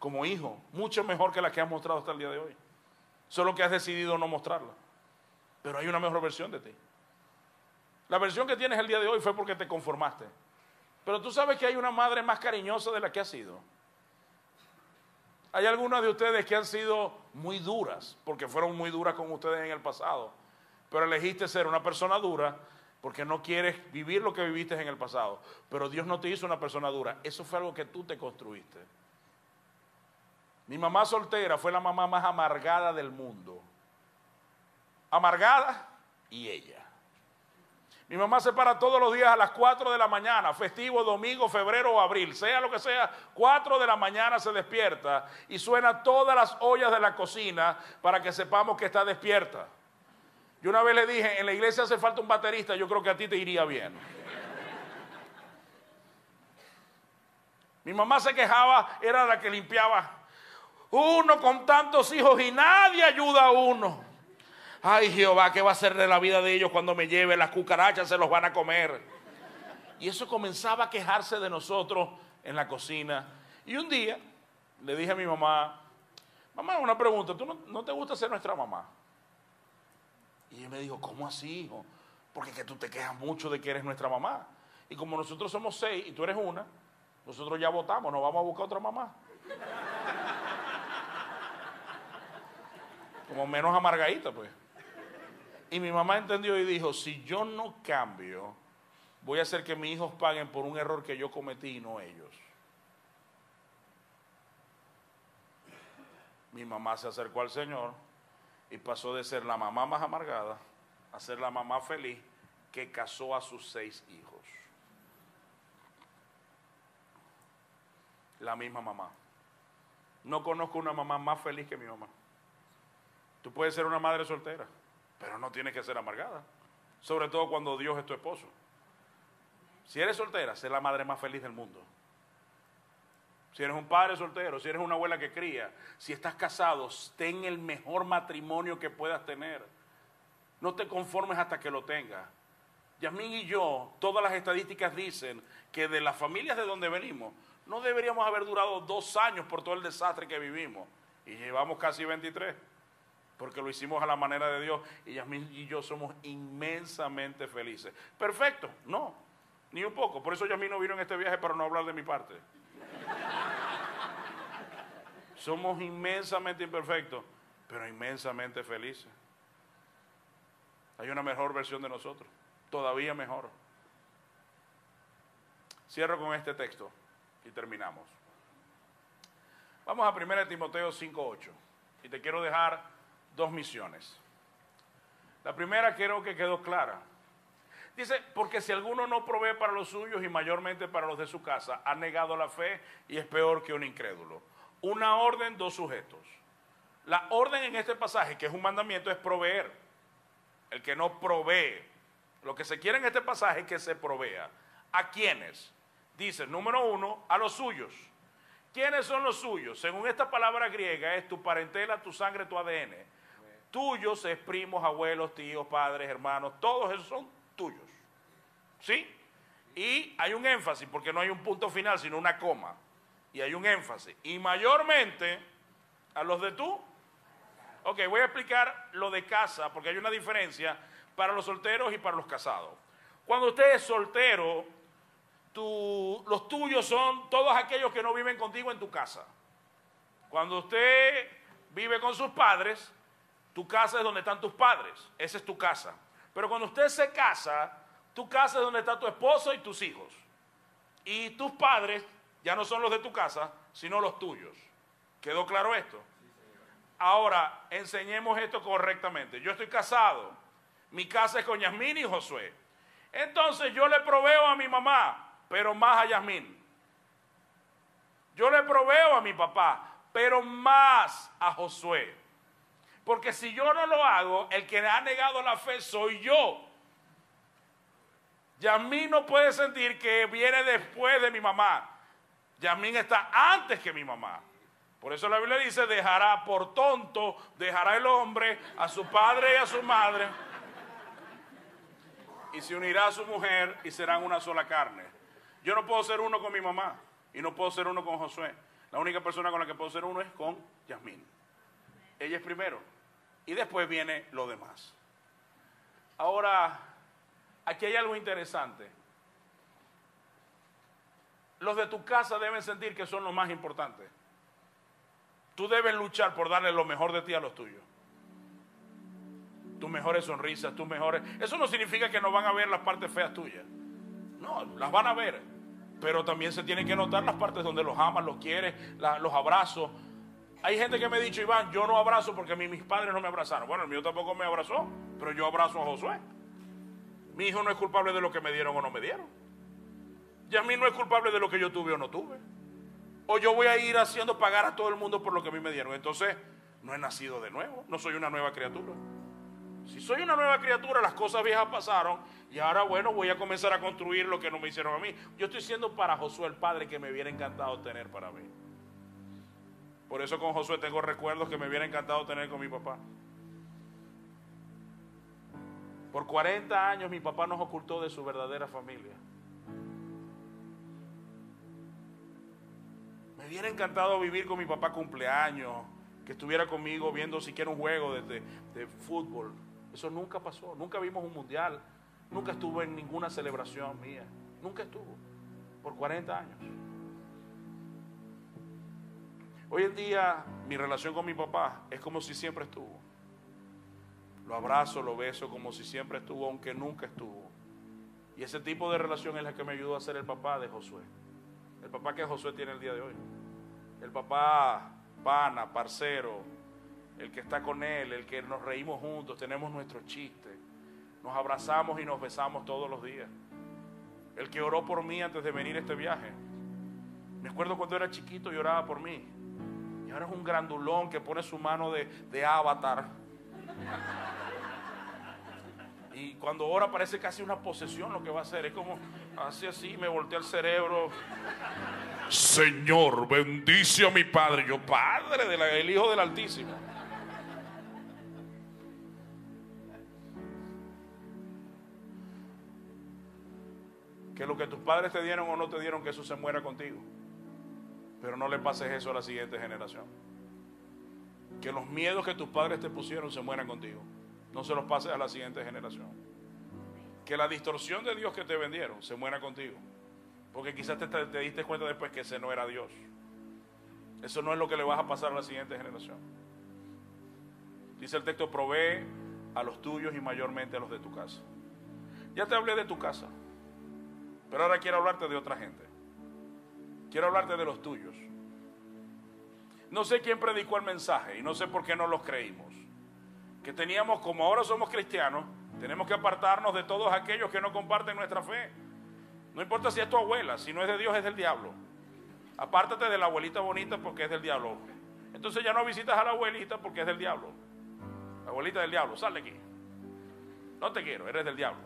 como hijo, mucho mejor que la que has mostrado hasta el día de hoy. Solo que has decidido no mostrarla. Pero hay una mejor versión de ti. La versión que tienes el día de hoy fue porque te conformaste. Pero tú sabes que hay una madre más cariñosa de la que has sido. Hay algunas de ustedes que han sido muy duras, porque fueron muy duras con ustedes en el pasado. Pero elegiste ser una persona dura porque no quieres vivir lo que viviste en el pasado. Pero Dios no te hizo una persona dura. Eso fue algo que tú te construiste. Mi mamá soltera fue la mamá más amargada del mundo. Amargada y ella. Mi mamá se para todos los días a las 4 de la mañana, festivo, domingo, febrero o abril, sea lo que sea, 4 de la mañana se despierta y suena todas las ollas de la cocina para que sepamos que está despierta. Yo una vez le dije, en la iglesia hace falta un baterista, yo creo que a ti te iría bien. Mi mamá se quejaba, era la que limpiaba. Uno con tantos hijos y nadie ayuda a uno. Ay Jehová, ¿qué va a hacer de la vida de ellos cuando me lleve? Las cucarachas se los van a comer. Y eso comenzaba a quejarse de nosotros en la cocina. Y un día le dije a mi mamá, mamá, una pregunta, ¿tú no, no te gusta ser nuestra mamá? Y ella me dijo, ¿cómo así, hijo? Porque que tú te quejas mucho de que eres nuestra mamá. Y como nosotros somos seis y tú eres una, nosotros ya votamos, nos vamos a buscar otra mamá. [laughs] Como menos amargadita, pues. Y mi mamá entendió y dijo, si yo no cambio, voy a hacer que mis hijos paguen por un error que yo cometí y no ellos. Mi mamá se acercó al Señor y pasó de ser la mamá más amargada a ser la mamá feliz que casó a sus seis hijos. La misma mamá. No conozco una mamá más feliz que mi mamá. Tú puedes ser una madre soltera, pero no tienes que ser amargada. Sobre todo cuando Dios es tu esposo. Si eres soltera, sé la madre más feliz del mundo si eres un padre soltero, si eres una abuela que cría, si estás casado, ten el mejor matrimonio que puedas tener. No te conformes hasta que lo tengas. Yasmín y yo, todas las estadísticas dicen que de las familias de donde venimos, no deberíamos haber durado dos años por todo el desastre que vivimos. Y llevamos casi 23, porque lo hicimos a la manera de Dios. Y Yasmín y yo somos inmensamente felices. Perfecto, no, ni un poco. Por eso Yasmín no vino en este viaje para no hablar de mi parte. Somos inmensamente imperfectos, pero inmensamente felices. Hay una mejor versión de nosotros, todavía mejor. Cierro con este texto y terminamos. Vamos a 1 Timoteo 5.8 y te quiero dejar dos misiones. La primera quiero que quedó clara. Dice, porque si alguno no provee para los suyos y mayormente para los de su casa, ha negado la fe y es peor que un incrédulo una orden, dos sujetos. La orden en este pasaje, que es un mandamiento, es proveer. El que no provee. Lo que se quiere en este pasaje es que se provea. ¿A quiénes? Dice, número uno, a los suyos. ¿Quiénes son los suyos? Según esta palabra griega, es tu parentela, tu sangre, tu ADN. Tuyos es primos, abuelos, tíos, padres, hermanos, todos esos son tuyos. ¿Sí? Y hay un énfasis, porque no hay un punto final, sino una coma. Y hay un énfasis. Y mayormente a los de tú. Ok, voy a explicar lo de casa, porque hay una diferencia para los solteros y para los casados. Cuando usted es soltero, los tuyos son todos aquellos que no viven contigo en tu casa. Cuando usted vive con sus padres, tu casa es donde están tus padres, esa es tu casa. Pero cuando usted se casa, tu casa es donde está tu esposo y tus hijos. Y tus padres ya no son los de tu casa, sino los tuyos. ¿Quedó claro esto? Ahora, enseñemos esto correctamente. Yo estoy casado. Mi casa es con Yasmín y Josué. Entonces yo le proveo a mi mamá, pero más a Yasmín. Yo le proveo a mi papá, pero más a Josué. Porque si yo no lo hago, el que ha negado la fe soy yo. Yasmín no puede sentir que viene después de mi mamá. Yasmín está antes que mi mamá. Por eso la Biblia dice, dejará por tonto, dejará el hombre a su padre y a su madre y se unirá a su mujer y serán una sola carne. Yo no puedo ser uno con mi mamá y no puedo ser uno con Josué. La única persona con la que puedo ser uno es con Yasmín. Ella es primero y después viene lo demás. Ahora, aquí hay algo interesante. Los de tu casa deben sentir que son los más importantes. Tú debes luchar por darle lo mejor de ti a los tuyos tus mejores sonrisas, tus mejores... Eso no significa que no van a ver las partes feas tuyas. No, las van a ver. Pero también se tienen que notar las partes donde los amas, los quieres, los abrazos. Hay gente que me ha dicho, Iván, yo no abrazo porque mis padres no me abrazaron. Bueno, el mío tampoco me abrazó, pero yo abrazo a Josué. Mi hijo no es culpable de lo que me dieron o no me dieron. Y a mí no es culpable de lo que yo tuve o no tuve. O yo voy a ir haciendo pagar a todo el mundo por lo que a mí me dieron. Entonces, no he nacido de nuevo, no soy una nueva criatura. Si soy una nueva criatura, las cosas viejas pasaron y ahora, bueno, voy a comenzar a construir lo que no me hicieron a mí. Yo estoy siendo para Josué el padre que me hubiera encantado tener para mí. Por eso con Josué tengo recuerdos que me hubiera encantado tener con mi papá. Por 40 años mi papá nos ocultó de su verdadera familia. Me hubiera encantado vivir con mi papá cumpleaños, que estuviera conmigo viendo siquiera un juego de, de fútbol. Eso nunca pasó, nunca vimos un mundial, nunca estuvo en ninguna celebración mía, nunca estuvo, por 40 años. Hoy en día mi relación con mi papá es como si siempre estuvo. Lo abrazo, lo beso como si siempre estuvo, aunque nunca estuvo. Y ese tipo de relación es la que me ayudó a ser el papá de Josué. El papá que Josué tiene el día de hoy. El papá pana, parcero, el que está con Él, el que nos reímos juntos, tenemos nuestros chistes, nos abrazamos y nos besamos todos los días. El que oró por mí antes de venir a este viaje. Me acuerdo cuando era chiquito y oraba por mí. Y ahora es un grandulón que pone su mano de, de avatar. Y cuando ora parece casi una posesión lo que va a hacer. Es como, hace así, me voltea el cerebro. Señor, bendice a mi Padre. Yo, Padre del Hijo del Altísimo. que lo que tus padres te dieron o no te dieron, que eso se muera contigo. Pero no le pases eso a la siguiente generación. Que los miedos que tus padres te pusieron se mueran contigo. No se los pases a la siguiente generación. Que la distorsión de Dios que te vendieron se muera contigo. Porque quizás te, te diste cuenta después que ese no era Dios. Eso no es lo que le vas a pasar a la siguiente generación. Dice el texto, provee a los tuyos y mayormente a los de tu casa. Ya te hablé de tu casa. Pero ahora quiero hablarte de otra gente. Quiero hablarte de los tuyos. No sé quién predicó el mensaje y no sé por qué no los creímos. Que teníamos, como ahora somos cristianos, tenemos que apartarnos de todos aquellos que no comparten nuestra fe. No importa si es tu abuela, si no es de Dios es del diablo. Apártate de la abuelita bonita porque es del diablo. Entonces ya no visitas a la abuelita porque es del diablo. La abuelita del diablo, sal de aquí. No te quiero, eres del diablo.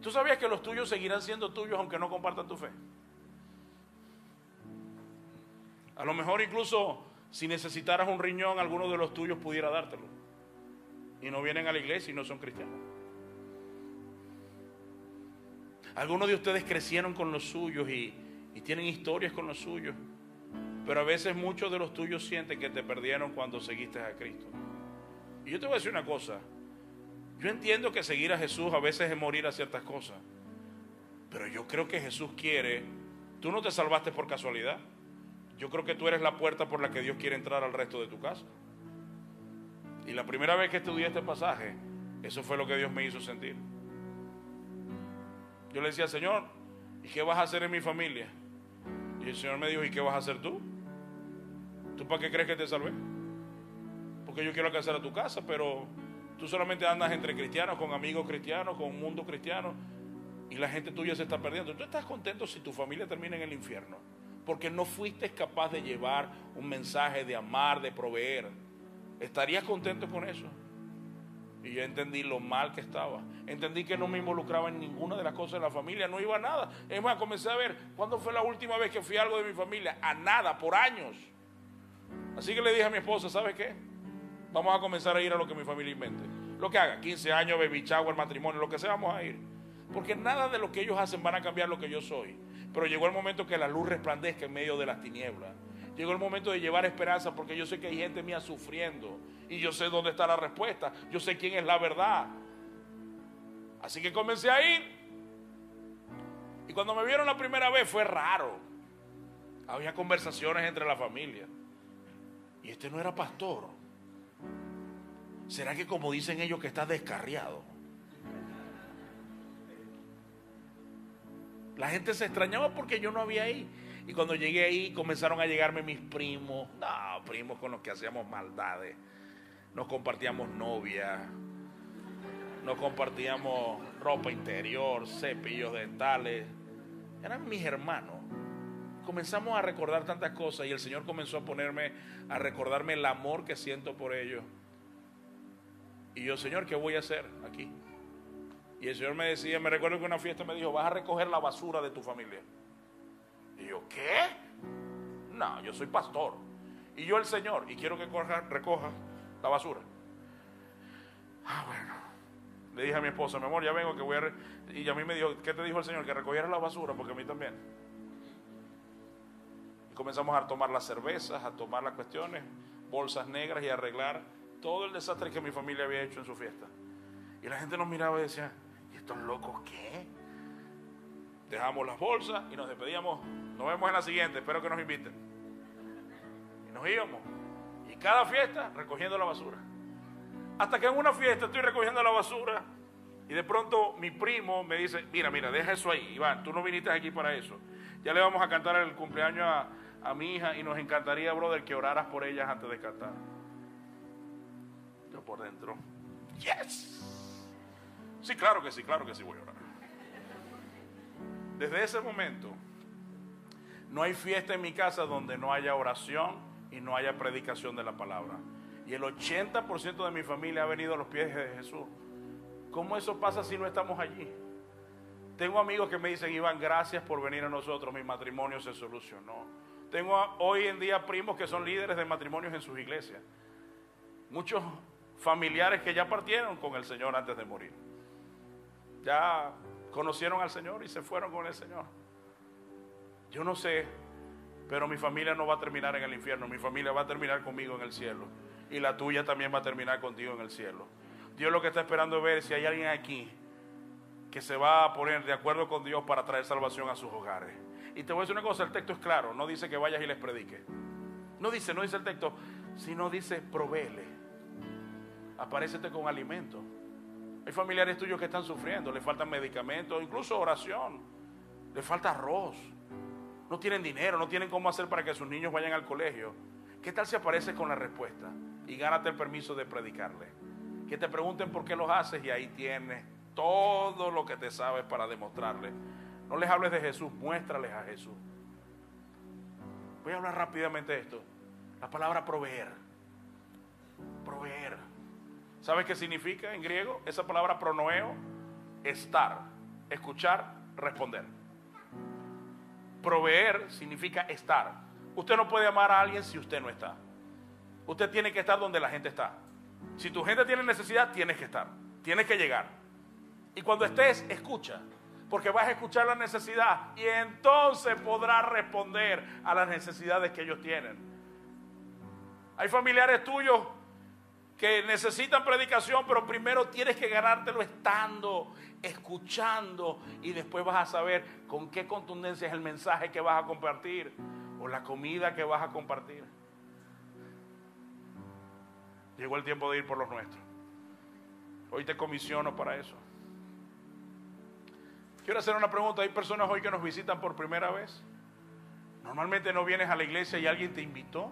¿Tú sabías que los tuyos seguirán siendo tuyos aunque no compartan tu fe? A lo mejor incluso si necesitaras un riñón, alguno de los tuyos pudiera dártelo. Y no vienen a la iglesia y no son cristianos. Algunos de ustedes crecieron con los suyos y, y tienen historias con los suyos. Pero a veces muchos de los tuyos sienten que te perdieron cuando seguiste a Cristo. Y yo te voy a decir una cosa. Yo entiendo que seguir a Jesús a veces es morir a ciertas cosas. Pero yo creo que Jesús quiere. Tú no te salvaste por casualidad. Yo creo que tú eres la puerta por la que Dios quiere entrar al resto de tu casa. Y la primera vez que estudié este pasaje, eso fue lo que Dios me hizo sentir. Yo le decía, Señor, ¿y qué vas a hacer en mi familia? Y el Señor me dijo, ¿y qué vas a hacer tú? ¿Tú para qué crees que te salvé? Porque yo quiero alcanzar a tu casa, pero tú solamente andas entre cristianos, con amigos cristianos, con un mundo cristiano, y la gente tuya se está perdiendo. ¿Tú estás contento si tu familia termina en el infierno? Porque no fuiste capaz de llevar un mensaje de amar, de proveer. ¿Estarías contento con eso? Y yo entendí lo mal que estaba. Entendí que no me involucraba en ninguna de las cosas de la familia, no iba a nada. Es comencé a ver, ¿cuándo fue la última vez que fui a algo de mi familia? A nada, por años. Así que le dije a mi esposa, ¿sabe qué? Vamos a comenzar a ir a lo que mi familia invente. Lo que haga, 15 años, baby shower, matrimonio, lo que sea, vamos a ir. Porque nada de lo que ellos hacen van a cambiar lo que yo soy. Pero llegó el momento que la luz resplandezca en medio de las tinieblas. Llegó el momento de llevar esperanza porque yo sé que hay gente mía sufriendo y yo sé dónde está la respuesta. Yo sé quién es la verdad. Así que comencé a ir. Y cuando me vieron la primera vez fue raro. Había conversaciones entre la familia. Y este no era pastor. ¿Será que como dicen ellos que está descarriado? La gente se extrañaba porque yo no había ahí. Y cuando llegué ahí comenzaron a llegarme mis primos. No, primos con los que hacíamos maldades. Nos compartíamos novia. Nos compartíamos ropa interior, cepillos dentales. Eran mis hermanos. Comenzamos a recordar tantas cosas y el Señor comenzó a ponerme, a recordarme el amor que siento por ellos. Y yo, Señor, ¿qué voy a hacer aquí? Y el Señor me decía, me recuerdo que una fiesta me dijo, vas a recoger la basura de tu familia. Y yo, ¿qué? No, yo soy pastor. Y yo el Señor, y quiero que recoja la basura. Ah, bueno. Le dije a mi esposa, mi amor, ya vengo que voy a... Y a mí me dijo, ¿qué te dijo el Señor? Que recogiera la basura, porque a mí también. Y comenzamos a tomar las cervezas, a tomar las cuestiones, bolsas negras y arreglar todo el desastre que mi familia había hecho en su fiesta. Y la gente nos miraba y decía, ¿estos locos qué? Dejamos las bolsas y nos despedíamos. Nos vemos en la siguiente, espero que nos inviten. Y nos íbamos. Y cada fiesta recogiendo la basura. Hasta que en una fiesta estoy recogiendo la basura y de pronto mi primo me dice, mira, mira, deja eso ahí, Iván, tú no viniste aquí para eso. Ya le vamos a cantar el cumpleaños a, a mi hija y nos encantaría, brother, que oraras por ellas antes de cantar. Yo por dentro, yes. Sí, claro que sí, claro que sí voy a orar. Desde ese momento, no hay fiesta en mi casa donde no haya oración y no haya predicación de la palabra. Y el 80% de mi familia ha venido a los pies de Jesús. ¿Cómo eso pasa si no estamos allí? Tengo amigos que me dicen, Iván, gracias por venir a nosotros, mi matrimonio se solucionó. Tengo hoy en día primos que son líderes de matrimonios en sus iglesias. Muchos familiares que ya partieron con el Señor antes de morir ya conocieron al Señor y se fueron con el Señor. Yo no sé, pero mi familia no va a terminar en el infierno, mi familia va a terminar conmigo en el cielo. Y la tuya también va a terminar contigo en el cielo. Dios lo que está esperando es ver si hay alguien aquí que se va a poner de acuerdo con Dios para traer salvación a sus hogares. Y te voy a decir una cosa, el texto es claro, no dice que vayas y les predique. No dice, no dice el texto, sino dice, provéele. Aparécete con alimento. Hay familiares tuyos que están sufriendo, le faltan medicamentos, incluso oración, le falta arroz. No tienen dinero, no tienen cómo hacer para que sus niños vayan al colegio. ¿Qué tal si apareces con la respuesta y gánate el permiso de predicarle? Que te pregunten por qué los haces y ahí tienes todo lo que te sabes para demostrarle. No les hables de Jesús, muéstrales a Jesús. Voy a hablar rápidamente de esto. La palabra proveer. Proveer. ¿Sabes qué significa en griego? Esa palabra pronoeo, estar, escuchar, responder. Proveer significa estar. Usted no puede amar a alguien si usted no está. Usted tiene que estar donde la gente está. Si tu gente tiene necesidad, tienes que estar. Tienes que llegar. Y cuando estés, escucha. porque vas a escuchar la necesidad y entonces podrás responder a las necesidades que ellos tienen. Hay familiares tuyos que necesitan predicación, pero primero tienes que ganártelo estando, escuchando y después vas a saber con qué contundencia es el mensaje que vas a compartir o la comida que vas a compartir. Llegó el tiempo de ir por los nuestros. Hoy te comisiono para eso. Quiero hacer una pregunta. Hay personas hoy que nos visitan por primera vez. Normalmente no vienes a la iglesia y alguien te invitó.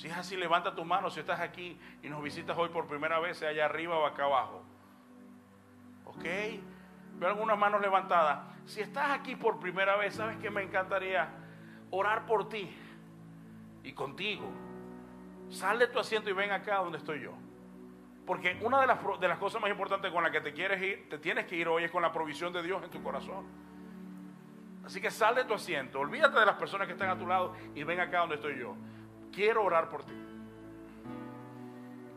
Si es así, levanta tu mano si estás aquí y nos visitas hoy por primera vez, sea allá arriba o acá abajo. ¿Ok? Veo algunas manos levantadas. Si estás aquí por primera vez, ¿sabes que me encantaría? Orar por ti y contigo. Sal de tu asiento y ven acá donde estoy yo. Porque una de las, de las cosas más importantes con las que te quieres ir, te tienes que ir hoy es con la provisión de Dios en tu corazón. Así que sal de tu asiento, olvídate de las personas que están a tu lado y ven acá donde estoy yo. Quiero orar por ti.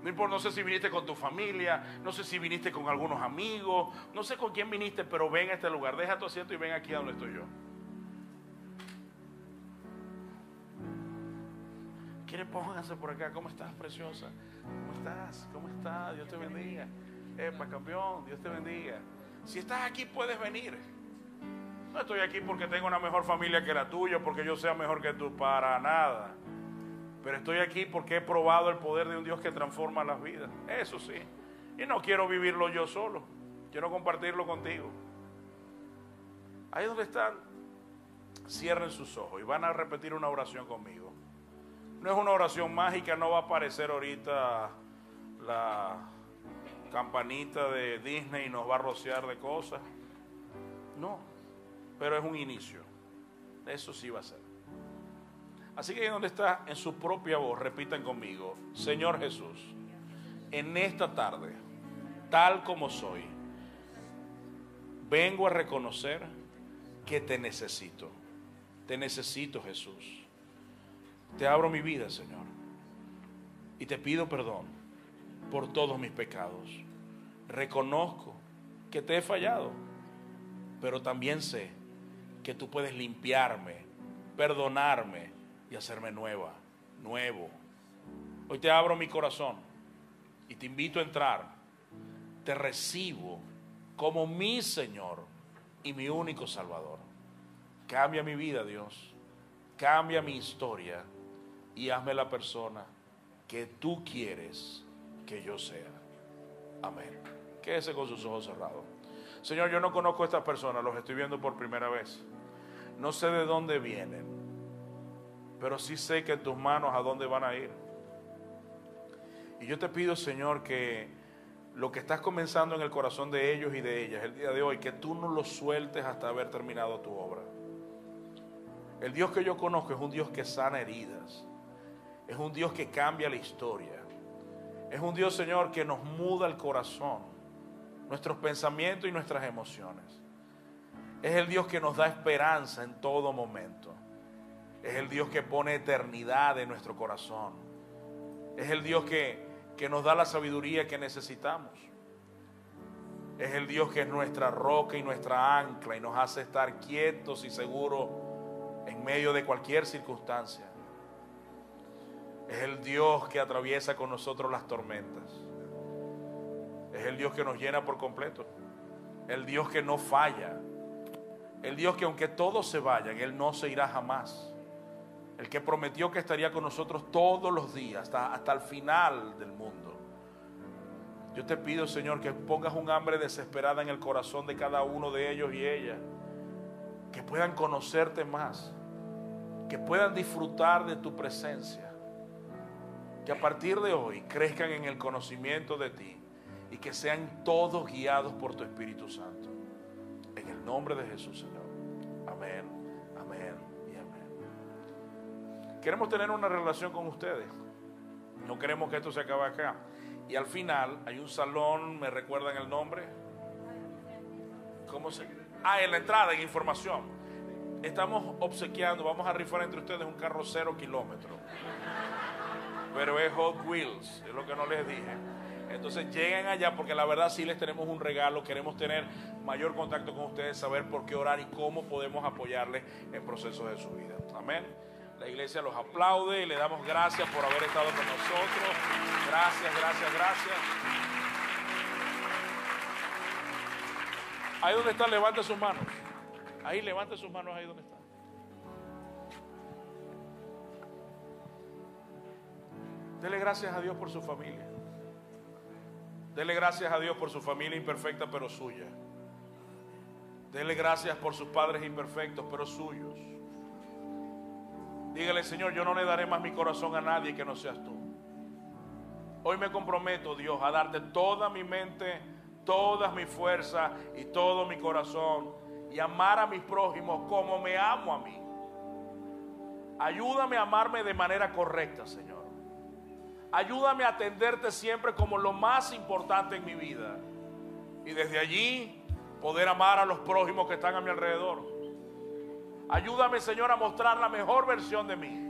No no sé si viniste con tu familia, no sé si viniste con algunos amigos, no sé con quién viniste, pero ven a este lugar, deja tu asiento y ven aquí a donde estoy yo. ¿Quieres pónganse por acá? ¿Cómo estás, preciosa? ¿Cómo estás? ¿Cómo estás? Dios te bendiga. Epa, campeón, Dios te bendiga. Si estás aquí, puedes venir. No estoy aquí porque tengo una mejor familia que la tuya, porque yo sea mejor que tú, para nada. Pero estoy aquí porque he probado el poder de un Dios que transforma las vidas. Eso sí. Y no quiero vivirlo yo solo. Quiero compartirlo contigo. Ahí donde están, cierren sus ojos y van a repetir una oración conmigo. No es una oración mágica, no va a aparecer ahorita la campanita de Disney y nos va a rociar de cosas. No, pero es un inicio. Eso sí va a ser. Así que donde está, en su propia voz, repitan conmigo, Señor Jesús, en esta tarde, tal como soy, vengo a reconocer que te necesito. Te necesito, Jesús. Te abro mi vida, Señor. Y te pido perdón por todos mis pecados. Reconozco que te he fallado, pero también sé que tú puedes limpiarme, perdonarme y hacerme nueva, nuevo. Hoy te abro mi corazón y te invito a entrar. Te recibo como mi Señor y mi único Salvador. Cambia mi vida, Dios. Cambia mi historia y hazme la persona que tú quieres que yo sea. Amén. Quédese con sus ojos cerrados. Señor, yo no conozco a estas personas, los estoy viendo por primera vez. No sé de dónde vienen, pero sí sé que tus manos a dónde van a ir. Y yo te pido, Señor, que lo que estás comenzando en el corazón de ellos y de ellas el día de hoy, que tú no lo sueltes hasta haber terminado tu obra. El Dios que yo conozco es un Dios que sana heridas. Es un Dios que cambia la historia. Es un Dios, Señor, que nos muda el corazón, nuestros pensamientos y nuestras emociones. Es el Dios que nos da esperanza en todo momento. Es el Dios que pone eternidad en nuestro corazón. Es el Dios que, que nos da la sabiduría que necesitamos. Es el Dios que es nuestra roca y nuestra ancla y nos hace estar quietos y seguros en medio de cualquier circunstancia. Es el Dios que atraviesa con nosotros las tormentas. Es el Dios que nos llena por completo. El Dios que no falla. El Dios que aunque todos se vayan, Él no se irá jamás. El que prometió que estaría con nosotros todos los días, hasta, hasta el final del mundo. Yo te pido, Señor, que pongas un hambre desesperada en el corazón de cada uno de ellos y ellas. Que puedan conocerte más. Que puedan disfrutar de tu presencia que a partir de hoy crezcan en el conocimiento de ti y que sean todos guiados por tu Espíritu Santo. En el nombre de Jesús, Señor. Amén, Queremos tener una relación con ustedes. No queremos que esto se acabe acá. Y al final hay un salón, ¿me recuerdan el nombre? ¿Cómo se? Ah, en la entrada, en información. Estamos obsequiando, vamos a rifar entre ustedes un carro cero kilómetros pero es Hot Wheels, es lo que no les dije. Entonces lleguen allá porque la verdad sí les tenemos un regalo, queremos tener mayor contacto con ustedes, saber por qué orar y cómo podemos apoyarles en procesos de su vida. Amén. La iglesia los aplaude y le damos gracias por haber estado con nosotros. Gracias, gracias, gracias. Ahí donde está, levante sus manos. Ahí levante sus manos ahí donde está. Dele gracias a Dios por su familia. Dele gracias a Dios por su familia imperfecta pero suya. Dele gracias por sus padres imperfectos pero suyos. Dígale, Señor, yo no le daré más mi corazón a nadie que no seas tú. Hoy me comprometo, Dios, a darte toda mi mente, todas mis fuerzas y todo mi corazón y amar a mis prójimos como me amo a mí. Ayúdame a amarme de manera correcta, Señor. Ayúdame a atenderte siempre como lo más importante en mi vida. Y desde allí poder amar a los prójimos que están a mi alrededor. Ayúdame, Señor, a mostrar la mejor versión de mí.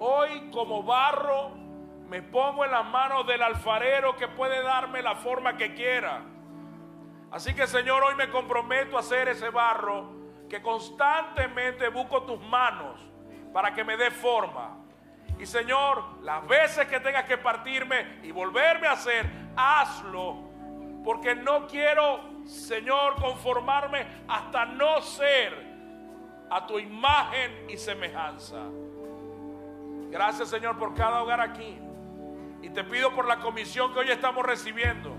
Hoy como barro me pongo en las manos del alfarero que puede darme la forma que quiera. Así que, Señor, hoy me comprometo a hacer ese barro que constantemente busco tus manos para que me dé forma. Y Señor, las veces que tengas que partirme y volverme a hacer, hazlo. Porque no quiero, Señor, conformarme hasta no ser a tu imagen y semejanza. Gracias, Señor, por cada hogar aquí. Y te pido por la comisión que hoy estamos recibiendo.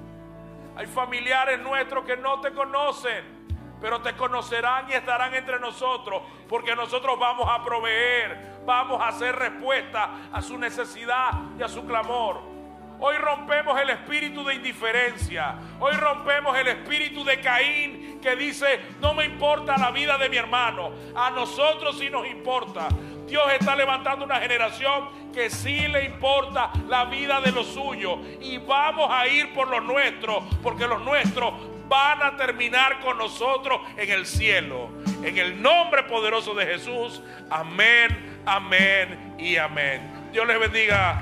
Hay familiares nuestros que no te conocen pero te conocerán y estarán entre nosotros, porque nosotros vamos a proveer, vamos a hacer respuesta a su necesidad y a su clamor. Hoy rompemos el espíritu de indiferencia. Hoy rompemos el espíritu de Caín que dice, no me importa la vida de mi hermano. A nosotros sí nos importa. Dios está levantando una generación que sí le importa la vida de los suyos. Y vamos a ir por los nuestros, porque los nuestros van a terminar con nosotros en el cielo. En el nombre poderoso de Jesús. Amén, amén y amén. Dios les bendiga,